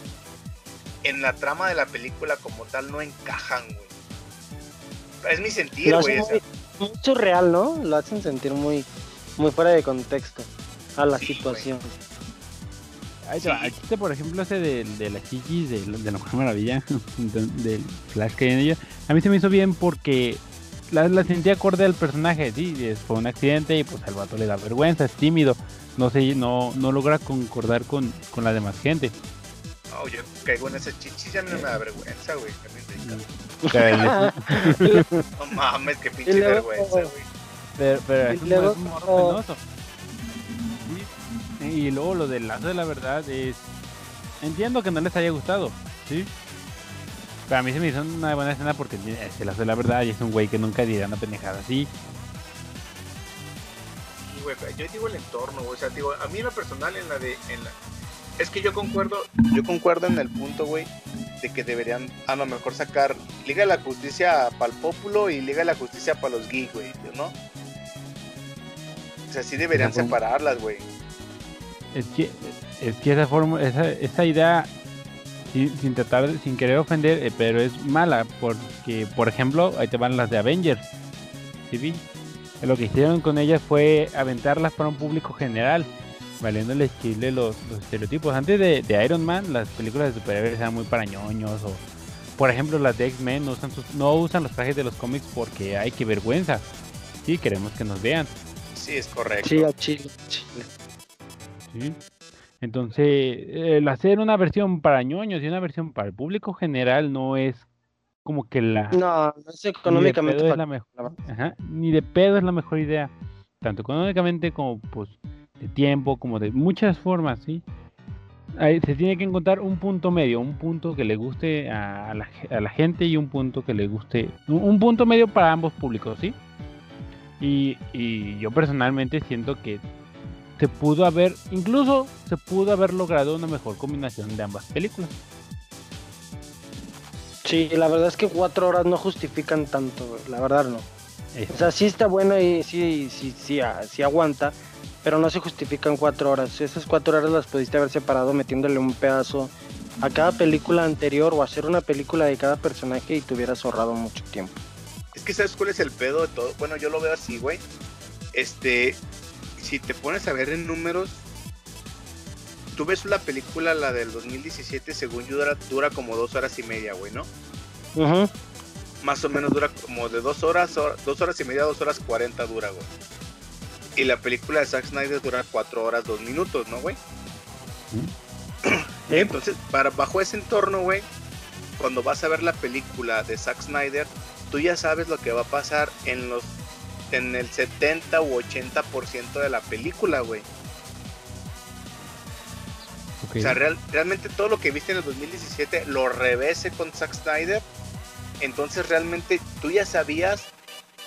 en la trama de la película como tal no encajan, güey. Es mi sentir, güey. muy, muy surreal, ¿no? Lo hacen sentir muy, muy fuera de contexto a la Sí, situación. Ahí te va, Sí. el chiste, por ejemplo, ese de, de la chichis, de, de la Mujer Maravilla, de- del Flash que hay en ella, a mí se me hizo bien porque la, la sentí acorde al personaje, sí, es- fue un accidente y pues al vato le da vergüenza, es tímido, no sé, no, no logra concordar con, con la demás gente. no, yo caigo en esas chichis, ya no me da vergüenza, güey. No mames, qué pinche vergüenza, güey. pero, pero es un, es un morro penoso. Y luego lo del lazo de la verdad es... Entiendo que no les haya gustado, ¿sí? Pero a mí se me hizo una buena escena porque es el lazo de la verdad y es un güey que nunca diría una pendejada así. Sí, güey, yo digo el entorno, o sea, digo, a mí en lo personal en la de en la es que yo concuerdo, yo concuerdo en el punto, güey, de que deberían a lo mejor sacar Liga de la Justicia para el Pópulo y Liga de la Justicia para los geeks, güey, ¿no? O sea, sí deberían separarlas, güey. Es que, es que esa forma, esa, esa idea, sin, sin tratar, de- sin querer ofender, eh, pero es mala, porque, por ejemplo, ahí te van las de Avengers, ¿sí vi? Lo que hicieron con ellas fue aventarlas para un público general, valiéndole chile los, los estereotipos. Antes de, de Iron Man, las películas de superhéroes eran muy para ñoños, o, por ejemplo, las de X-Men no usan, sus- no usan los trajes de los cómics porque hay que vergüenza. Sí, queremos que nos vean. Sí, es correcto. Sí, a Chile. Chile. ¿Sí? Entonces, el hacer una versión para ñoños y una versión para el público general no es como que la... No, no es ni de económicamente pedo es la mejor, ajá, ni de pedo es la mejor idea. Tanto económicamente como pues de tiempo, como de muchas formas, ¿sí? Ahí se tiene que encontrar un punto medio, un punto que le guste a la, a la gente y un punto que le guste, un, un punto medio para ambos públicos, ¿sí? Y, y yo personalmente siento que se pudo haber, incluso se pudo haber logrado una mejor combinación de ambas películas. Sí, la verdad es que cuatro horas no justifican tanto, la verdad no. O sea, sí está buena y sí, sí, sí, ah, sí aguanta, pero no se justifican cuatro horas. Esas cuatro horas las pudiste haber separado metiéndole un pedazo a cada película anterior o hacer una película de cada personaje y te hubieras ahorrado mucho tiempo. Es que sabes cuál es el pedo de todo. Bueno, yo lo veo así, güey. Este, si te pones a ver en números, tú ves la película, la del 2017, según yo dura, dura como dos horas y media, güey, ¿no? Ujú. Más o menos dura como de dos horas, hor- dos horas y media, dos horas cuarenta dura, güey. Y la película de Zack Snyder dura cuatro horas, dos minutos, ¿no, güey? Entonces, para, bajo ese entorno, güey, cuando vas a ver la película de Zack Snyder, tú ya sabes lo que va a pasar en los en el 70 u 80% de la película, güey. O sea, real- realmente todo lo que viste en el 2017 lo revese con Zack Snyder. Entonces realmente tú ya sabías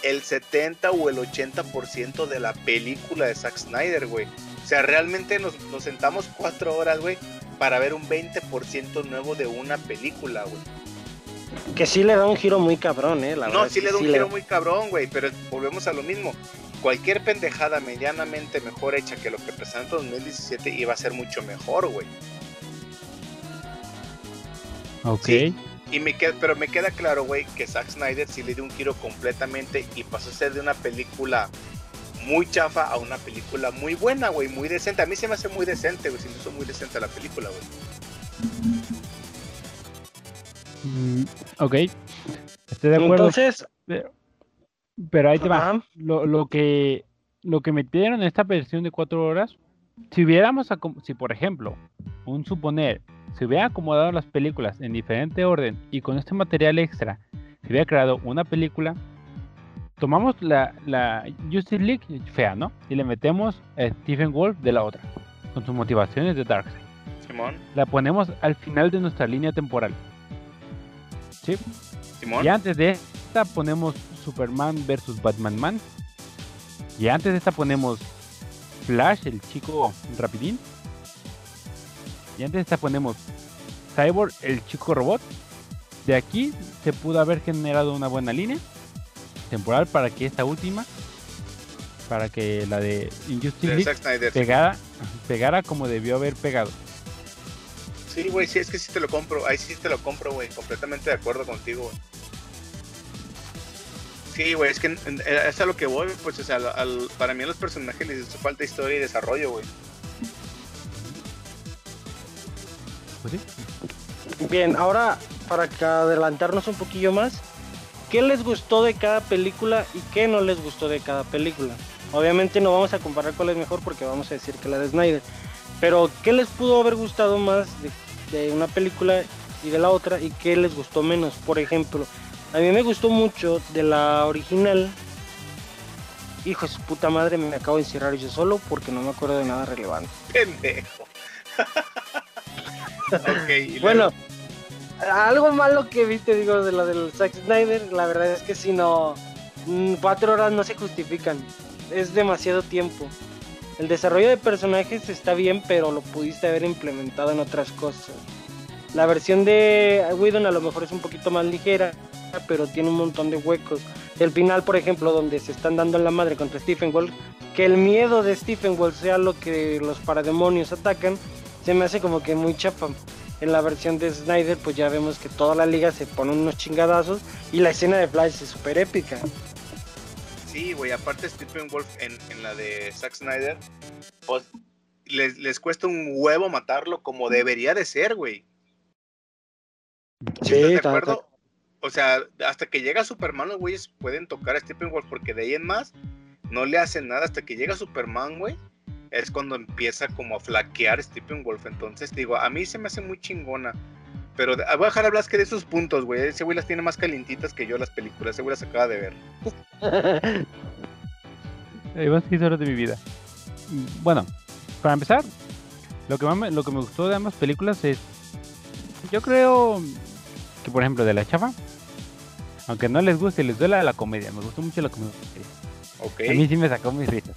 el 70 o el 80% de la película de Zack Snyder, güey. O sea, realmente nos, nos sentamos cuatro horas, güey, para ver un 20% nuevo de una película, güey. Que sí le da un giro muy cabrón, eh. La No, verdad sí le da un giro muy cabrón, güey, pero volvemos a lo mismo. Cualquier pendejada medianamente mejor hecha que lo que presentó en 2017 iba a ser mucho mejor, güey. ok. sí. Y me queda, pero me queda claro, güey, que Zack Snyder sí le dio un giro completamente y pasó a ser de una película muy chafa a una película muy buena, güey, muy decente. A mí se me hace muy decente, güey, se me hizo muy decente la película, güey. Mm, ok. Estoy de acuerdo. Entonces, pero, pero ahí te va. Lo, lo que lo que metieron en esta versión de cuatro horas, si hubiéramos, si por ejemplo, un suponer, se hubiera acomodado las películas en diferente orden y con este material extra se hubiera creado una película, tomamos la, la Justice League fea, ¿no? Y le metemos a Stephen Wolf de la otra, con sus motivaciones de Darkseid. Simón, La ponemos al final de nuestra línea temporal. ¿Sí? Simón. Y antes de esta ponemos Superman versus Batman Man. Y antes de esta ponemos Flash, el chico rapidín. Y antes de esta ponemos Cyborg, el chico robot. De aquí se pudo haber generado una buena línea temporal para que esta última, para que la de Injustice League pegara, pegara como debió haber pegado. Sí, güey, sí, es que sí te lo compro. Ahí sí te lo compro, güey. Completamente de acuerdo contigo, güey. Sí, güey, es que en- es a lo que voy, pues, o sea, al- al- para mí a los personajes les hizo falta historia y desarrollo, güey. Pues sí. bien, ahora para adelantarnos un poquillo más, ¿qué les gustó de cada película y qué no les gustó de cada película? Obviamente no vamos a comparar cuál es mejor porque vamos a decir que la de Snyder, pero ¿qué les pudo haber gustado más de, de una película y de la otra y qué les gustó menos? Por ejemplo, a mí me gustó mucho de la original. Hijo de su puta madre, me acabo de encierrar yo solo porque no me acuerdo de nada relevante. Pendejo. Bueno, algo malo que vi, te digo, de la del Zack Snyder, la verdad es que si no, mm, cuatro horas no se justifican. Es demasiado tiempo. El desarrollo de personajes está bien, pero lo pudiste haber implementado en otras cosas. La versión de Whedon a lo mejor es un poquito más ligera, pero tiene un montón de huecos. El final, por ejemplo, donde se están dando en la madre contra Stephen Wolf, que el miedo de Stephen Wolf sea lo que los parademonios atacan, se me hace como que muy chapa. En la versión de Snyder, pues ya vemos que toda la liga se pone unos chingadazos y la escena de Flash es súper épica. Sí, güey, aparte Stephen Wolf en, en la de Zack Snyder, pues les, les cuesta un huevo matarlo como debería de ser, güey. Sí, ¿Estás de acuerdo? O sea, hasta que llega Superman, los güeyes pueden tocar a Stephen Wolf porque de ahí en más no le hacen nada. Hasta que llega Superman, güey, es cuando empieza como a flaquear Stephen Wolf. Entonces, digo, a mí se me hace muy chingona. Pero de- voy a dejar a Blas que de sus puntos, güey. Ese güey las tiene más calientitas que yo las películas. Ese güey las acaba de ver. Van seis horas de mi vida. Bueno, para empezar, lo que, más me, lo que me gustó de ambas películas es. Yo creo que, por ejemplo, de la chava, aunque no les guste, les duela la comedia. Me gustó mucho la comedia. Ok. A mí sí me sacó mis risas.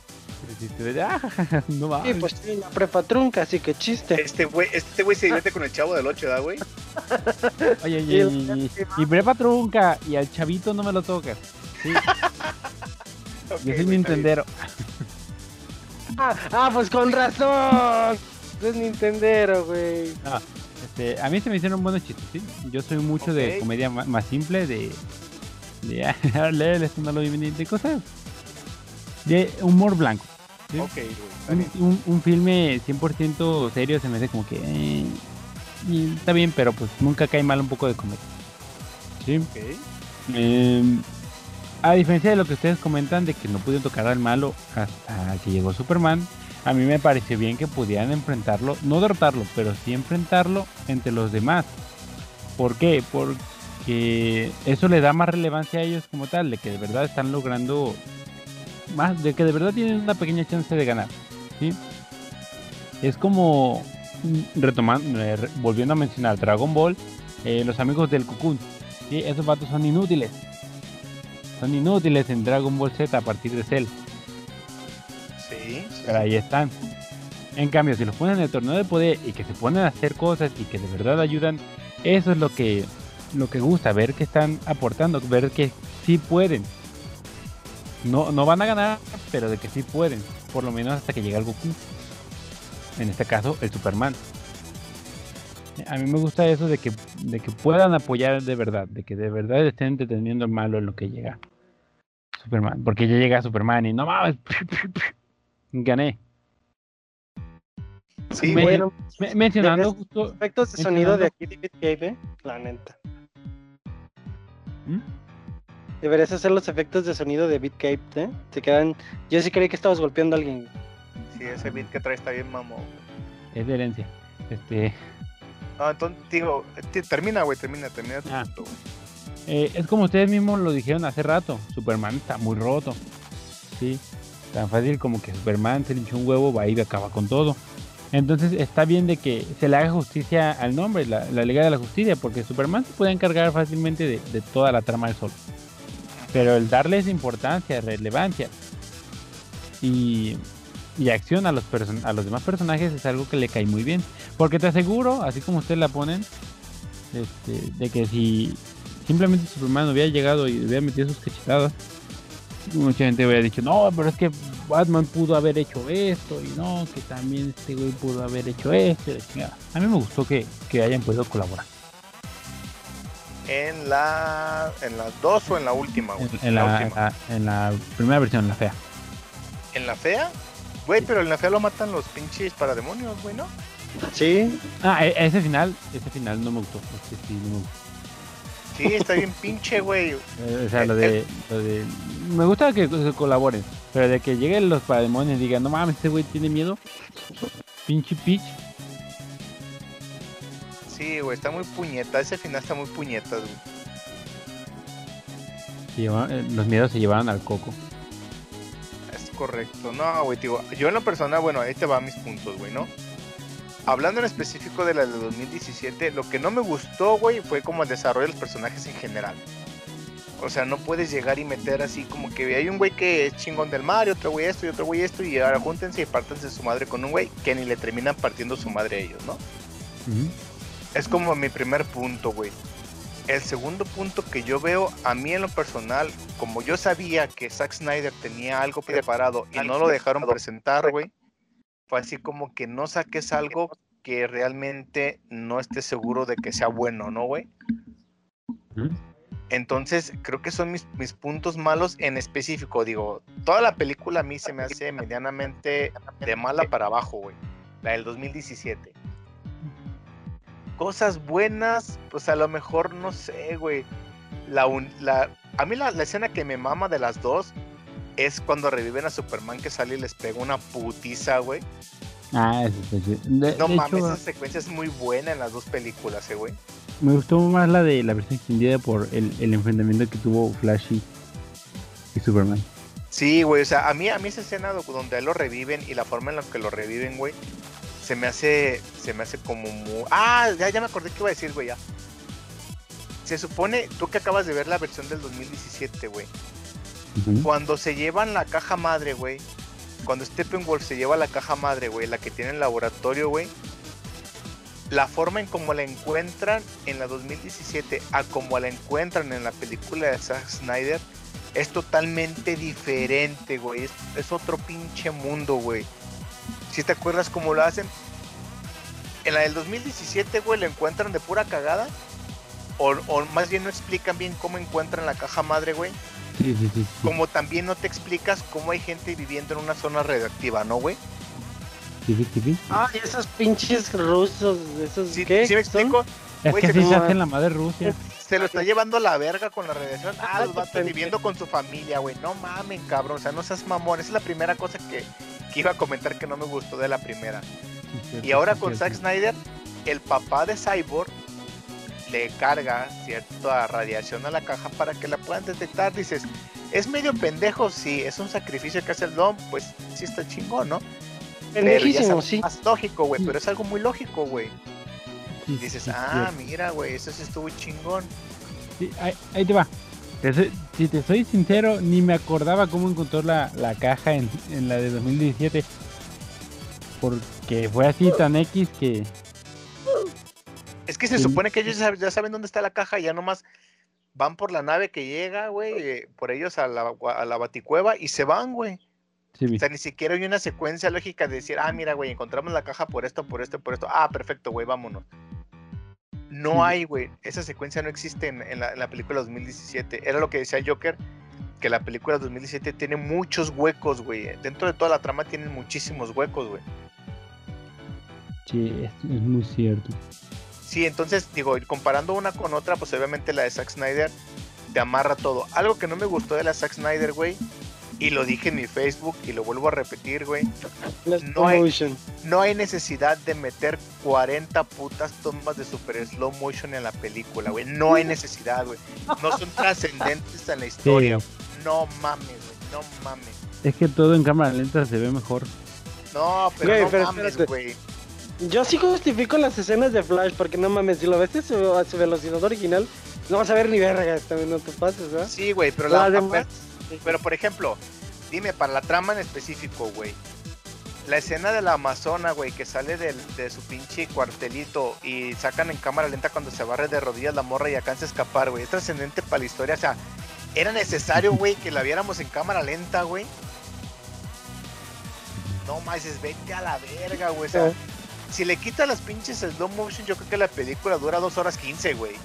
Sí, sí, sí, ah, no Sí, mames. pues tiene la prepa trunca, así que chiste. Este güey, este güey se divierte con el chavo del 8, ¿da, güey? Oye, y y, y, y prepa trunca y al chavito no me lo tocas. Sí, Ok, yo soy. Nintendero. Ah, ah, pues con razón. Es Nintendero, güey. Este, a mí se me hicieron buenos chistes, ¿sí? Yo soy mucho de comedia más, simple, de... De... ah, léele, esto no lo vi venir, de cosas... De humor blanco. Un, un, un filme 100% serio se me hace como que... eh, y está bien, pero pues nunca cae mal un poco de comedia. ¿Sí? Em, a diferencia de lo que ustedes comentan de que no pudieron tocar al malo hasta que llegó Superman, a mí me pareció bien que pudieran enfrentarlo, no derrotarlo, pero sí enfrentarlo entre los demás. ¿Por qué? Porque eso le da más relevancia a ellos como tal, de que de verdad están logrando más, de que de verdad tienen una pequeña chance de ganar. ¿sí? Es como mm, retomando, eh, volviendo a mencionar Dragon Ball, eh, los amigos del Cocoon. ¿sí? Esos vatos son inútiles. Son inútiles en Dragon Ball Z a partir de Cell. Sí. sí, Pero ahí están. En cambio, si los ponen en el torneo de poder y que se ponen a hacer cosas y que de verdad ayudan, eso es lo que lo que gusta, ver que están aportando, ver que sí pueden. No, no van a ganar, pero de que sí pueden, por lo menos hasta que llegue el Goku. En este caso, el Superman. A mí me gusta eso de que, de que puedan apoyar de verdad, de que de verdad estén entreteniendo al malo en lo que llega. Superman, porque ya llega Superman y no mames, gané. Sí, Me-. Bueno, Me- mencionando justo. efectos de sonido de aquí de David Cave, ¿eh? La neta. ¿Mm? Deberías hacer los efectos de sonido de Beat Cape, ¿eh? Se quedan. Yo sí creí que estabas golpeando a alguien. Sí, ese beat que trae está bien mamón. Es de herencia. Este, No, entonces, digo, te- termina, güey, termina, termina Ah. eh, es como ustedes mismos lo dijeron hace rato. Superman está muy roto. Sí. Tan fácil como que Superman se le hinchó un huevo, va y acaba con todo. Entonces está bien de que se le haga justicia al nombre, la, la Liga de la Justicia, porque Superman se puede encargar fácilmente de, de toda la trama del sol. Pero el darles importancia, relevancia y, y acción a los, a los demás personajes es algo que le cae muy bien. Porque te aseguro, así como ustedes la ponen, este, de que si simplemente Superman hubiera llegado y hubiera metido sus cachetadas, mucha gente hubiera dicho, no, pero es que Batman pudo haber hecho esto y no, que también este güey pudo haber hecho esto. A mí me gustó que hayan podido colaborar. En la. ¿En las dos o en la última, güey? En, en la, última. la- en la primera versión, la fea. ¿En la fea? Güey, pero en la fea lo matan los pinches parademonios, güey, ¿no? Sí. Ah, e- ese final, ese final no me gustó. ese sí no me gustó. Sí, está bien pinche, güey. Eh, o sea, lo de, lo de... Me gusta que, que colaboren, pero de que lleguen los parademonios y digan, no mames, este güey tiene miedo. Pinche pitch. Sí, güey, está muy puñeta. Ese final está muy puñetas, güey. eh, los miedos se llevaron al coco. Es correcto. No, güey, digo, yo en lo personal, bueno, ahí te van mis puntos, güey, ¿no? Hablando en específico de la de 2017, lo que no me gustó, güey, fue como el desarrollo de los personajes en general. O sea, no puedes llegar y meter así como que hay un güey que es chingón del mar y otro güey esto y otro güey esto y ahora júntense y pártanse su madre con un güey que ni le terminan partiendo su madre a ellos, ¿no? Ujú. Es como mi primer punto, güey. El segundo punto que yo veo, a mí en lo personal, como yo sabía que Zack Snyder tenía algo preparado y no lo dejaron presentar, güey, fue así como que no saques algo que realmente no esté seguro de que sea bueno, ¿no, güey? Entonces, creo que son mis, mis, puntos malos en específico. Digo, toda la película a mí se me hace medianamente de mala para abajo, güey. La del 2017 cosas buenas, pues a lo mejor no sé, güey. La, la, a mí la, escena que me mama de las dos es cuando reviven a Superman que sale y les pega una putiza, güey. Ah, eso sí. no mames, esa secuencia es muy buena en las dos películas, eh, güey. Me gustó más la de la versión extendida por el, el enfrentamiento que tuvo Flash y, y Superman. Sí, güey, o sea, a mí, a mí esa escena donde a él lo reviven y la forma en la que lo reviven, güey, se me hace, se me hace como muy... Ah, ya, ya me acordé que iba a decir, güey, ya. Se supone, tú que acabas de ver la versión del 2017, güey. Cuando se llevan la caja madre, güey. Cuando Steppenwolf se lleva la caja madre, güey, la que tiene el laboratorio, güey. La forma en cómo la encuentran en la 2017 a como la encuentran en la película de Zack Snyder es totalmente diferente, güey. Es, es otro pinche mundo, güey. Si te acuerdas cómo lo hacen. En la del 2017, güey, lo encuentran de pura cagada. O, más bien no explican bien cómo encuentran la caja madre, güey. Sí, sí, sí, Como también no te explicas cómo hay gente viviendo en una zona radioactiva, ¿no, güey? Sí, sí, sí. Ah, y esos pinches rusos, esos ¿Sí, ¿qué? ¿sí me explico? Es que sí se hacen la madre Rusia. Se lo está llevando a la verga con la radiación. Ah, los va a estar viviendo con su familia, güey. No mamen, cabrón. O sea, no seas mamón. Esa es la primera cosa que, que iba a comentar que no me gustó de la primera. y ahora con Zack Snyder, el papá de Cyborg le carga cierta radiación a la caja para que la puedan detectar. Dices, es medio pendejo, sí, es un sacrificio que hace el Dom, pues sí está chingón, ¿no? Pendejísimo, sí. Más lógico, güey, pero es algo muy lógico, güey. Dices, ah, mira, güey, eso sí estuvo chingón. Sí, ahí, ahí te va si te soy sincero, ni me acordaba cómo encontró la, caja en, la de 2017. Porque fue así tan X que. Es que se supone que ellos ya saben dónde está la caja y ya nomás van por la nave que llega, güey, eh, por ellos a la, a la baticueva y se van, güey. o sea, ni siquiera hay una secuencia lógica de decir, ah, mira, güey, encontramos la caja por esto, por esto, por esto. Ah, perfecto, güey, vámonos. No hay, güey. Esa secuencia no existe en, la, película 2017. Era lo que decía Joker, que la película 2017 tiene muchos huecos, güey. Dentro de toda la trama tienen muchísimos huecos, güey. Sí, es, muy cierto. Sí, entonces, digo, comparando una con otra, pues obviamente la de Zack Snyder te amarra todo. Algo que no me gustó de la Zack Snyder, güey, y lo dije en mi Facebook y lo vuelvo a repetir, güey. No hay, no hay, necesidad de meter 40 putas tomas de super slow motion en la película, güey. No hay necesidad, güey. No son trascendentes en la historia. No mames, güey. No mames. Es que todo en cámara lenta se ve mejor. No, pero no mames, güey. Yo sí justifico las escenas de Flash, porque no mames, si lo ves a su velocidad original, no vas a ver ni verga, también no te pases, ¿verdad? Sí, güey, pero la, la pero por ejemplo, dime, para la trama en específico, güey. La escena de la Amazona, güey, que sale de su pinche cuartelito y sacan en cámara lenta cuando se barre de rodillas la morra y alcanza a escapar, güey. Es trascendente para la historia. O sea, era necesario, güey, que la viéramos en cámara lenta, güey. No más, vete a la verga, güey. O sea, si le quitas las pinches slow motion, yo creo que la película dura dos horas 15, güey.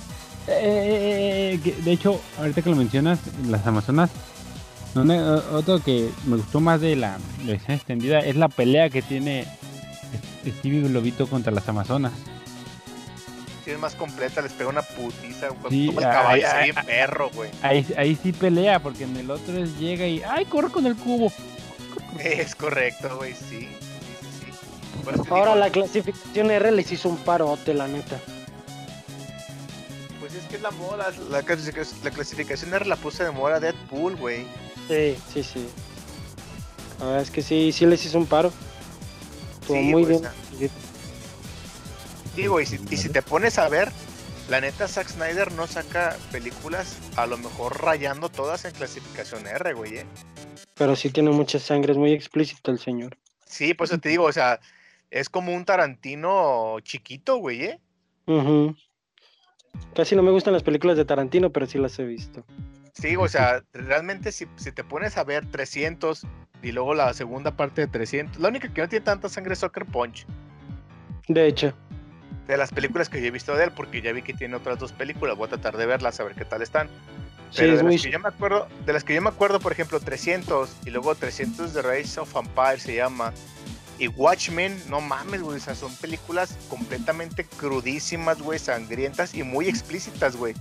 Eh, de hecho, ahorita que lo mencionas, las Amazonas otro que me gustó más de la versión extendida es la pelea que tiene Stevie Globito contra las Amazonas. Sí, es más completa, les pega una putiza, sí, el caballo ahí, perro, güey. Ahí, ahí sí pelea, porque en el otro es llega y ¡ay, corre con el cubo! Es correcto, güey, sí. Ahora la clasificación R les hizo un parote, la neta. Pues es que es la moda, la, la clasificación R la puse de moda Deadpool, güey. Sí, sí, sí. La verdad es que sí, sí les hizo un paro. Estuvo muy pues, bien. Digo, y si, y si te pones a ver, la neta Zack Snyder no saca películas a lo mejor rayando todas en clasificación R, güey. ¿eh? Pero sí tiene mucha sangre, es muy explícito el señor. Sí, pues eso te digo, o sea, es como un Tarantino chiquito, güey, ¿eh? Casi no me gustan las películas de Tarantino, pero sí las he visto. Sí, o sea, realmente si, si te pones a ver 300 y luego la segunda parte de 300, la única que no tiene tanta sangre es Soccer Punch. De hecho, De las películas que yo he visto de él, porque ya vi que tiene otras dos películas, voy a tratar de verlas, a ver qué tal están. sí, Pero es de muy... las que yo me acuerdo, de las que yo me acuerdo, por ejemplo, 300 y luego 300 de Race of Empire se llama. Y Watchmen, no mames, güey, o sea, son películas completamente crudísimas, güey, sangrientas y muy explícitas, güey.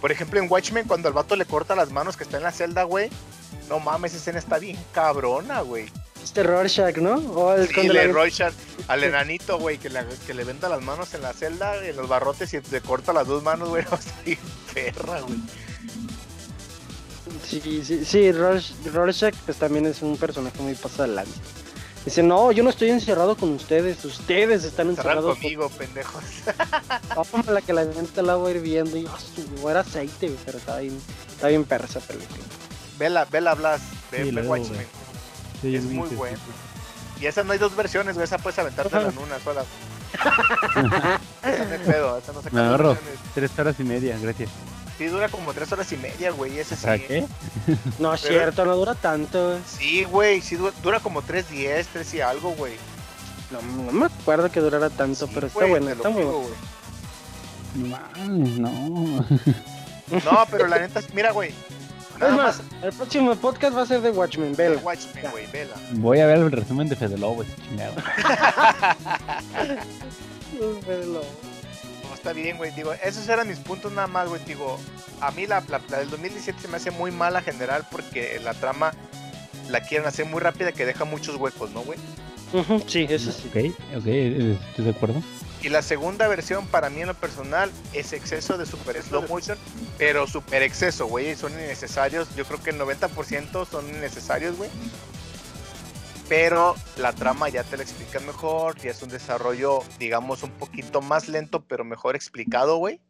Por ejemplo, en Watchmen, cuando al vato le corta las manos que está en la celda, güey, no mames, esa escena está bien cabrona, güey. Este Rorschach, ¿no? O el Sí, le la- Rorschach al enanito, güey, que, le- que le venda las manos en la celda, en los barrotes y le corta las dos manos, güey, está bien perra, güey. Sí, sí, sí, Rorsch- Rorschach pues también es un personaje muy pasado. Dice, no, yo no estoy encerrado con ustedes, ustedes están encerrados conmigo, pendejos. con la que la avienta el agua hirviendo y su- era aceite, pero está bien, está bien perra esa película. Vela, vela, Blas, ve, Sí, ve la Watchmen. Sí, Es muy buena. Y esa no hay dos versiones, güey, esa puedes aventarte en una sola. esa no hay pedo, esa no se Me ahorro tres horas y media, gracias. Sí, dura como tres horas y media, güey, ese sí. ¿Para qué? No es Pero- cierto, no dura tanto. güey. Sí, güey, sí dura, dura como 3.10, 3 y algo, güey. No, no me acuerdo que durara tanto, Sí, pero está güey, lo está muy güey. Mames, no. No, pero la neta, mira, güey. Es Nada más, más, el próximo podcast va a ser de Watchmen, ve vela. Watchmen, güey, vela. Voy a ver el resumen de Fede Lobo, ese chingado. Velo. No, está bien, güey. Digo, esos eran mis puntos nada más, güey. Digo, a mí la, la, la del 2017 se me hace muy mala general porque la trama la quieren hacer muy rápida que deja muchos huecos, ¿no, güey? Sí, eso sí. Ok, ok, estoy de acuerdo. Y la segunda versión, para mí en lo personal, es exceso de super slow motion, pero super exceso, güey. Son innecesarios. Yo creo que el 90% son innecesarios, güey. Pero la trama ya te la explican mejor. Ya es un desarrollo, digamos, un poquito más lento, pero mejor explicado, güey.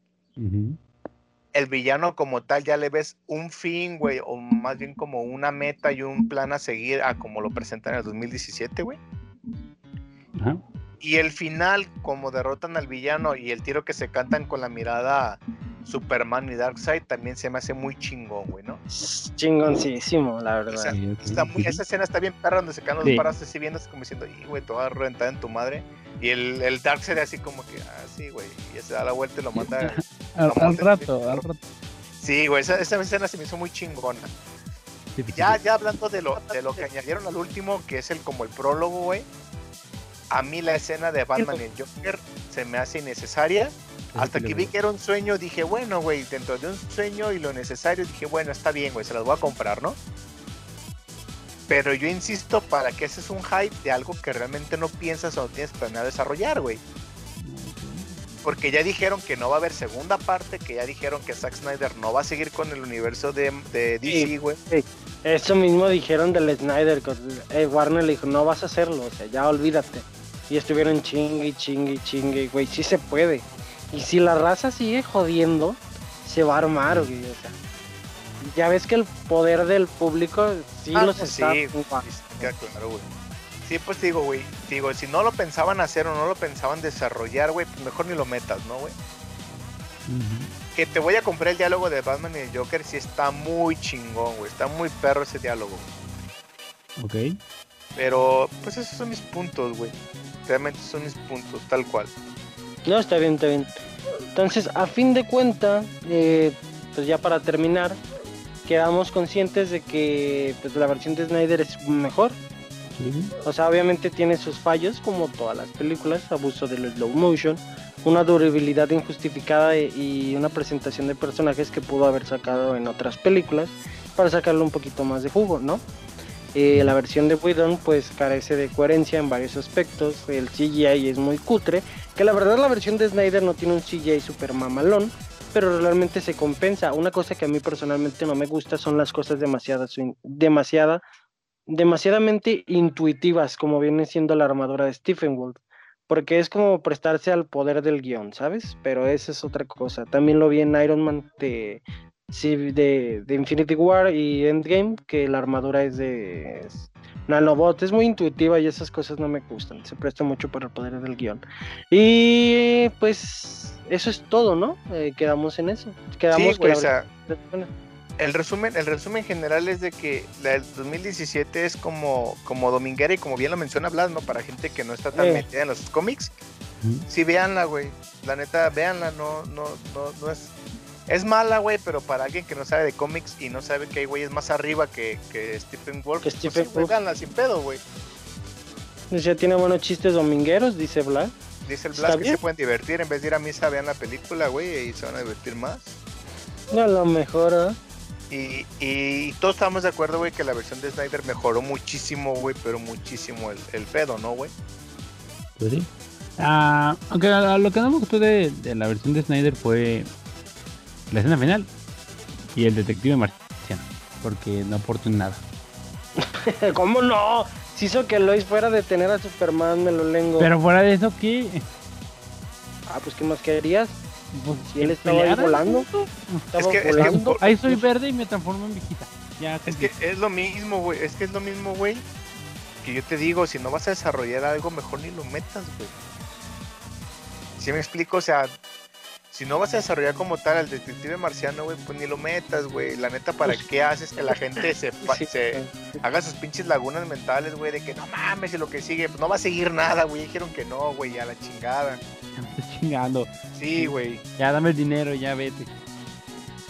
El villano como tal ya le ves un fin, güey, o más bien como una meta y un plan a seguir a como lo presentan en el 2017, güey. Ajá. Y el final, como derrotan al villano y el tiro que se cantan con la mirada Superman y Darkseid, también se me hace muy chingón, güey, ¿no? Chingoncísimo, la O verdad. sea, Sí, ok, está muy- esa escena está bien perra donde se quedan los Sí. paras así viendo así como diciendo, y güey, te vas a reventar en tu madre. Y el, el Darkseid así como que, ah, sí, güey, y ya se da la vuelta y lo mata. Al, Como al te- rato, al rato. Sí, güey, esa, esa escena se me hizo muy chingona. Sí, Ya, ya hablando de lo, de lo que añadieron al último, que es el como el prólogo, güey. A mí la escena de Batman y el Joker se me hace innecesaria. Hasta que vi que era un sueño, dije, bueno, güey, dentro de un sueño y lo necesario, dije, bueno, está bien, güey, se las voy a comprar, ¿no? Pero yo insisto, ¿para qué haces un hype de algo que realmente no piensas o no tienes planeado desarrollar, güey? Porque ya dijeron que no va a haber segunda parte, que ya dijeron que Zack Snyder no va a seguir con el universo de, de DC, Sí. güey. Eso mismo dijeron del Snyder. eh, Warner le dijo, no vas a hacerlo, o sea, ya olvídate. Y estuvieron chingue, chingue, chingue, güey, sí se puede. Y si la raza sigue jodiendo, se va a armar, güey, o sea. Ya ves que el poder del público sí Ah, los pues está... sí, claro, güey. Sí, pues digo, güey, digo, si no lo pensaban hacer o no lo pensaban desarrollar, güey, pues mejor ni lo metas, ¿no, güey? Que te voy a comprar el diálogo de Batman y el Joker, sí está muy chingón, güey, está muy perro ese diálogo. Ok. Pero, pues esos son mis puntos, güey. Realmente son mis puntos, tal cual. No, está bien, está bien. Entonces, a fin de cuentas, eh, pues ya para terminar, quedamos conscientes de que pues, la versión de Snyder es mejor. O sea, obviamente tiene sus fallos, como todas las películas, abuso del slow motion, una durabilidad injustificada e- y una presentación de personajes que pudo haber sacado en otras películas para sacarle un poquito más de jugo, ¿no? Eh, la versión de Whedon pues carece de coherencia en varios aspectos, el CGI es muy cutre, que la verdad la versión de Snyder no tiene un CGI super mamalón, pero realmente se compensa. Una cosa que a mí personalmente no me gusta son las cosas demasiada, demasiada demasiadamente intuitivas, como viene siendo la armadura de Stephen Wolf, porque es como prestarse al poder del guion, ¿sabes? Pero esa es otra cosa. También lo vi en Iron Man de, sí, de, de Infinity War y Endgame, que la armadura es de nanobot. Es muy intuitiva y esas cosas no me gustan. Se presta mucho para el poder del guion. Y pues eso es todo, ¿no? Eh, quedamos en eso. Quedamos Sí, que sea, el resumen, el resumen general es de que la del 2017 es como, como dominguera y como bien lo menciona Blas, ¿no? Para gente que no está tan Eh. metida en los cómics. Sí, véanla, güey. La neta, véanla, no, no, no, no es. Es mala, güey, pero para alguien que no sabe de cómics y no sabe que hay güeyes más arriba que, que Stephen Wolf, Que pues Stephen sí, Wolf. véanla sin pedo, güey. Ya tiene buenos chistes domingueros, dice Vlad. Dice el Blas que bien. se pueden divertir. En vez de ir a misa, vean la película, güey, y se van a divertir más. A lo mejor, ¿eh? Y, y todos estamos de acuerdo, güey, que la versión de Snyder mejoró muchísimo, güey, pero muchísimo el, el pedo, ¿no, güey? Pues sí. Ah, aunque a- a lo que no me gustó de, de la versión de Snyder fue la escena final y el detective marciano, porque no aportó en nada. ¿Cómo no? Si hizo que Lois fuera a detener a Superman, me lo lengo. Pero fuera de eso, ¿qué? Ah, pues ¿qué más querías? Pues, Si él estaba ahí pelearan, volando. es que- volando. Ahí soy verde y me transformo en viejita. Ya, Es que es lo mismo, güey. Es que es lo mismo, güey. Que yo te digo, si no vas a desarrollar algo, mejor ni lo metas, güey. Si me explico? O sea, si no vas a desarrollar como tal al detective marciano, güey, pues ni lo metas, güey. La neta, ¿para Pues- qué haces que la gente se, pa- Sí, se sí. haga sus pinches lagunas mentales, güey? De que no mames y lo que sigue, pues no va a seguir nada, güey. Dijeron que no, güey, a la chingada. Me estoy chingando. Sí, güey. Ya dame el dinero, ya vete.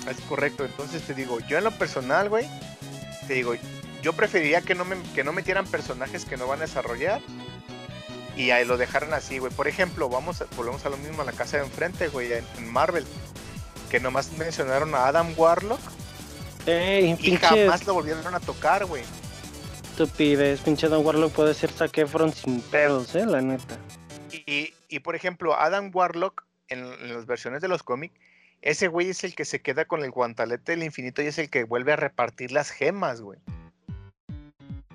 Es correcto, entonces te digo, yo en lo personal, güey, te digo, yo preferiría que no, me, que no metieran personajes que no van a desarrollar y ahí lo dejaran así, güey. Por ejemplo, vamos a- volvemos a lo mismo a la casa de enfrente, güey, en, en Marvel, que nomás mencionaron a Adam Warlock Ey, y pinche jamás lo volvieron a tocar, güey. estupidez. Pinche Don Warlock puede ser Zac Efron sin pedos, eh, la neta. Y, y, por ejemplo, Adam Warlock en, en las versiones de los cómics, ese güey es el que se queda con el guantalete del infinito y es el que vuelve a repartir las gemas, güey.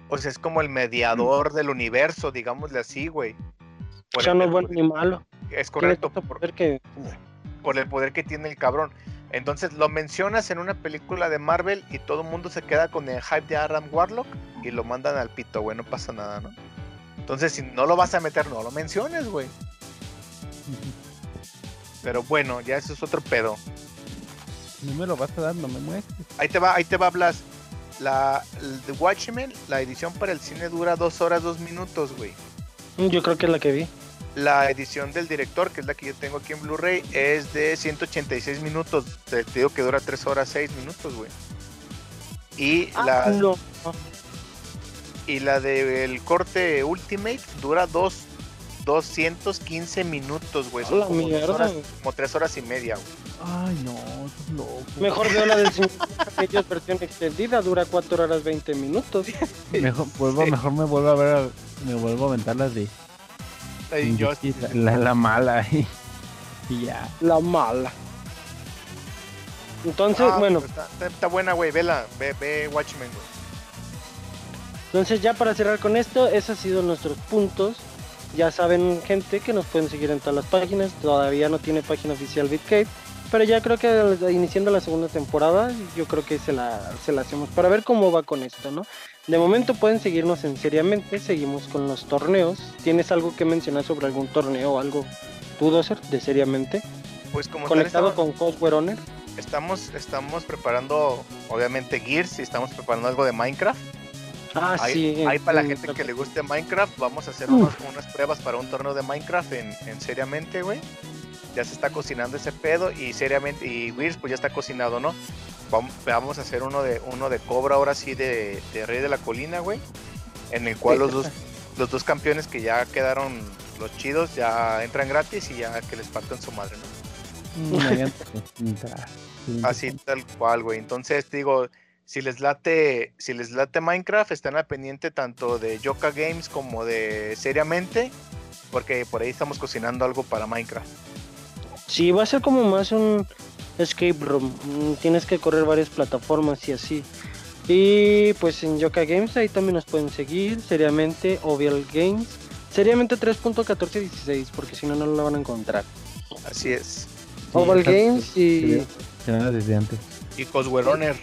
O sea, es como el mediador del universo, digámosle así, güey. O Por sea, el- no es bueno ni malo. Es correcto, por, poder que... por el poder que tiene el cabrón. Entonces lo mencionas en una película de Marvel y todo el mundo se queda con el hype de Adam Warlock y lo mandan al pito, güey, no pasa nada, ¿no? Entonces, si no lo vas a meter, no lo menciones, güey. Pero bueno, ya eso es otro pedo. No me lo vas a dar, no me muestres. Ahí te va, ahí te va, Blas. La The Watchmen, la edición para el cine dura dos horas, dos minutos, güey. Yo creo que es la que vi. La edición del director, que es la que yo tengo aquí en Blu-ray, es de 186 minutos. Te, digo que dura 3 horas 6 minutos, güey. Y la, Ah, no. Y la del corte Ultimate dura dos, 215 minutos, güey. Son como, dos mierda. horas, como 3 horas y media, güey. Ay, no, eso es loco. Mejor veo la del 50 aquellos versión extendida, dura 4 horas 20 minutos. Mejor, vuelvo, Sí. mejor me vuelvo a ver, me vuelvo a aventar las de La Injustice. la, la, la mala y, y ya. La mala. Entonces, Ah, bueno, Está, está- está buena, güey. Vela, ve, ve Watchmen, güey. Entonces ya para cerrar con esto, esos han sido nuestros puntos. Ya saben, gente, que nos pueden seguir en todas las páginas. Todavía no tiene página oficial Bitcave, pero ya creo que iniciando la segunda temporada, yo creo que se la, se la hacemos para ver cómo va con esto, ¿no? De momento pueden seguirnos en seriamente, seguimos con los torneos. ¿Tienes algo que mencionar sobre algún torneo o algo, tú, Dozer, de seriamente? Pues como Conectado estamos- con Cosware Honor. estamos, estamos preparando, obviamente, Gears y estamos preparando algo de Minecraft. Ah, sí. ahí para la gente que le guste Minecraft, vamos a hacer unos- unas pruebas para un torneo de Minecraft en, en seriamente, güey. Ya se está cocinando ese pedo y seriamente, y Gears pues ya está cocinado, ¿no? Vamos, vamos a hacer uno de uno de Cobra ahora sí de, de Rey de la Colina, güey. En el cual los dos, los dos campeones que ya quedaron los chidos ya entran gratis y ya que les partan su madre, ¿no? Llanta distinta. Así tal cual, güey. Entonces, digo, si les late, si les late Minecraft, están al pendiente tanto de Yoka Games como de Seriamente, porque por ahí estamos cocinando algo para Minecraft. Sí, va a ser como más un escape room. Mm, Tienes que correr varias plataformas y así. Y pues en Yoka Games ahí también nos pueden seguir. Seriamente, Ovial Games. Seriamente 3.1416, porque si no, no lo van a encontrar. Así es. Oval Games y, desde antes. Y Cosware Honor.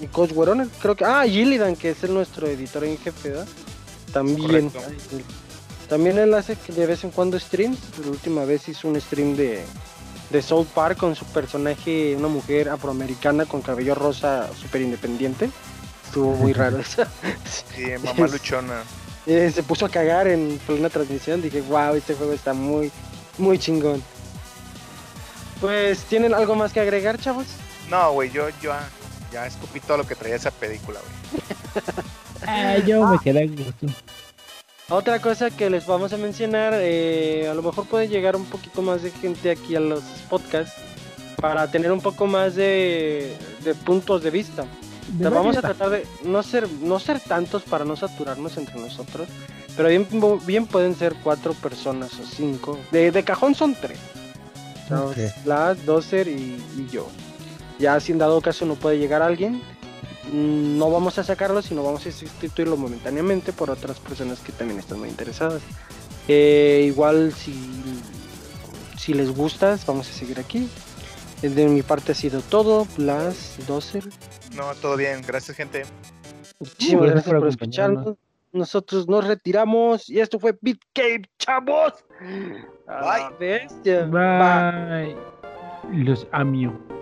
Y Coach Weroner, creo que. Ah, Gillidan, que es el nuestro editor en jefe, ¿verdad? También. Correcto. También él hace que de vez en cuando streams. La última vez hizo un stream de, de South Park con su personaje, una mujer afroamericana con cabello rosa súper independiente. Estuvo muy raro eso. Sí, mamá luchona. Eh, se puso a cagar en plena transmisión. Dije, wow, este juego está muy, muy chingón. Pues, ¿tienen algo más que agregar, chavos? No, güey, yo, yo ya escupí todo lo que traía esa película, güey. Ah, yo me quedé gusto. Otra cosa que les vamos a mencionar, eh, a lo mejor puede llegar un poquito más de gente aquí a los podcasts para tener un poco más de, de puntos de vista. O sea, vamos a tratar de no ser no ser tantos para no saturarnos entre nosotros, pero bien, bien pueden ser cuatro personas o cinco. De, de cajón son tres. O sea, Ok. Vlad, Dozer y, y yo. Ya si en dado caso no puede llegar alguien, mm, no vamos a sacarlo, sino vamos a sustituirlo momentáneamente por otras personas que también están muy interesadas. Eh, igual si, si les gustas, vamos a seguir aquí. De mi parte ha sido todo. Blas, Dozer, No, todo bien, gracias, gente. Muchísimas gracias gracias por escucharnos. Nosotros nos retiramos y esto fue Beat Cave, chavos. Bye. bestia. Bye. Bye. Los amo.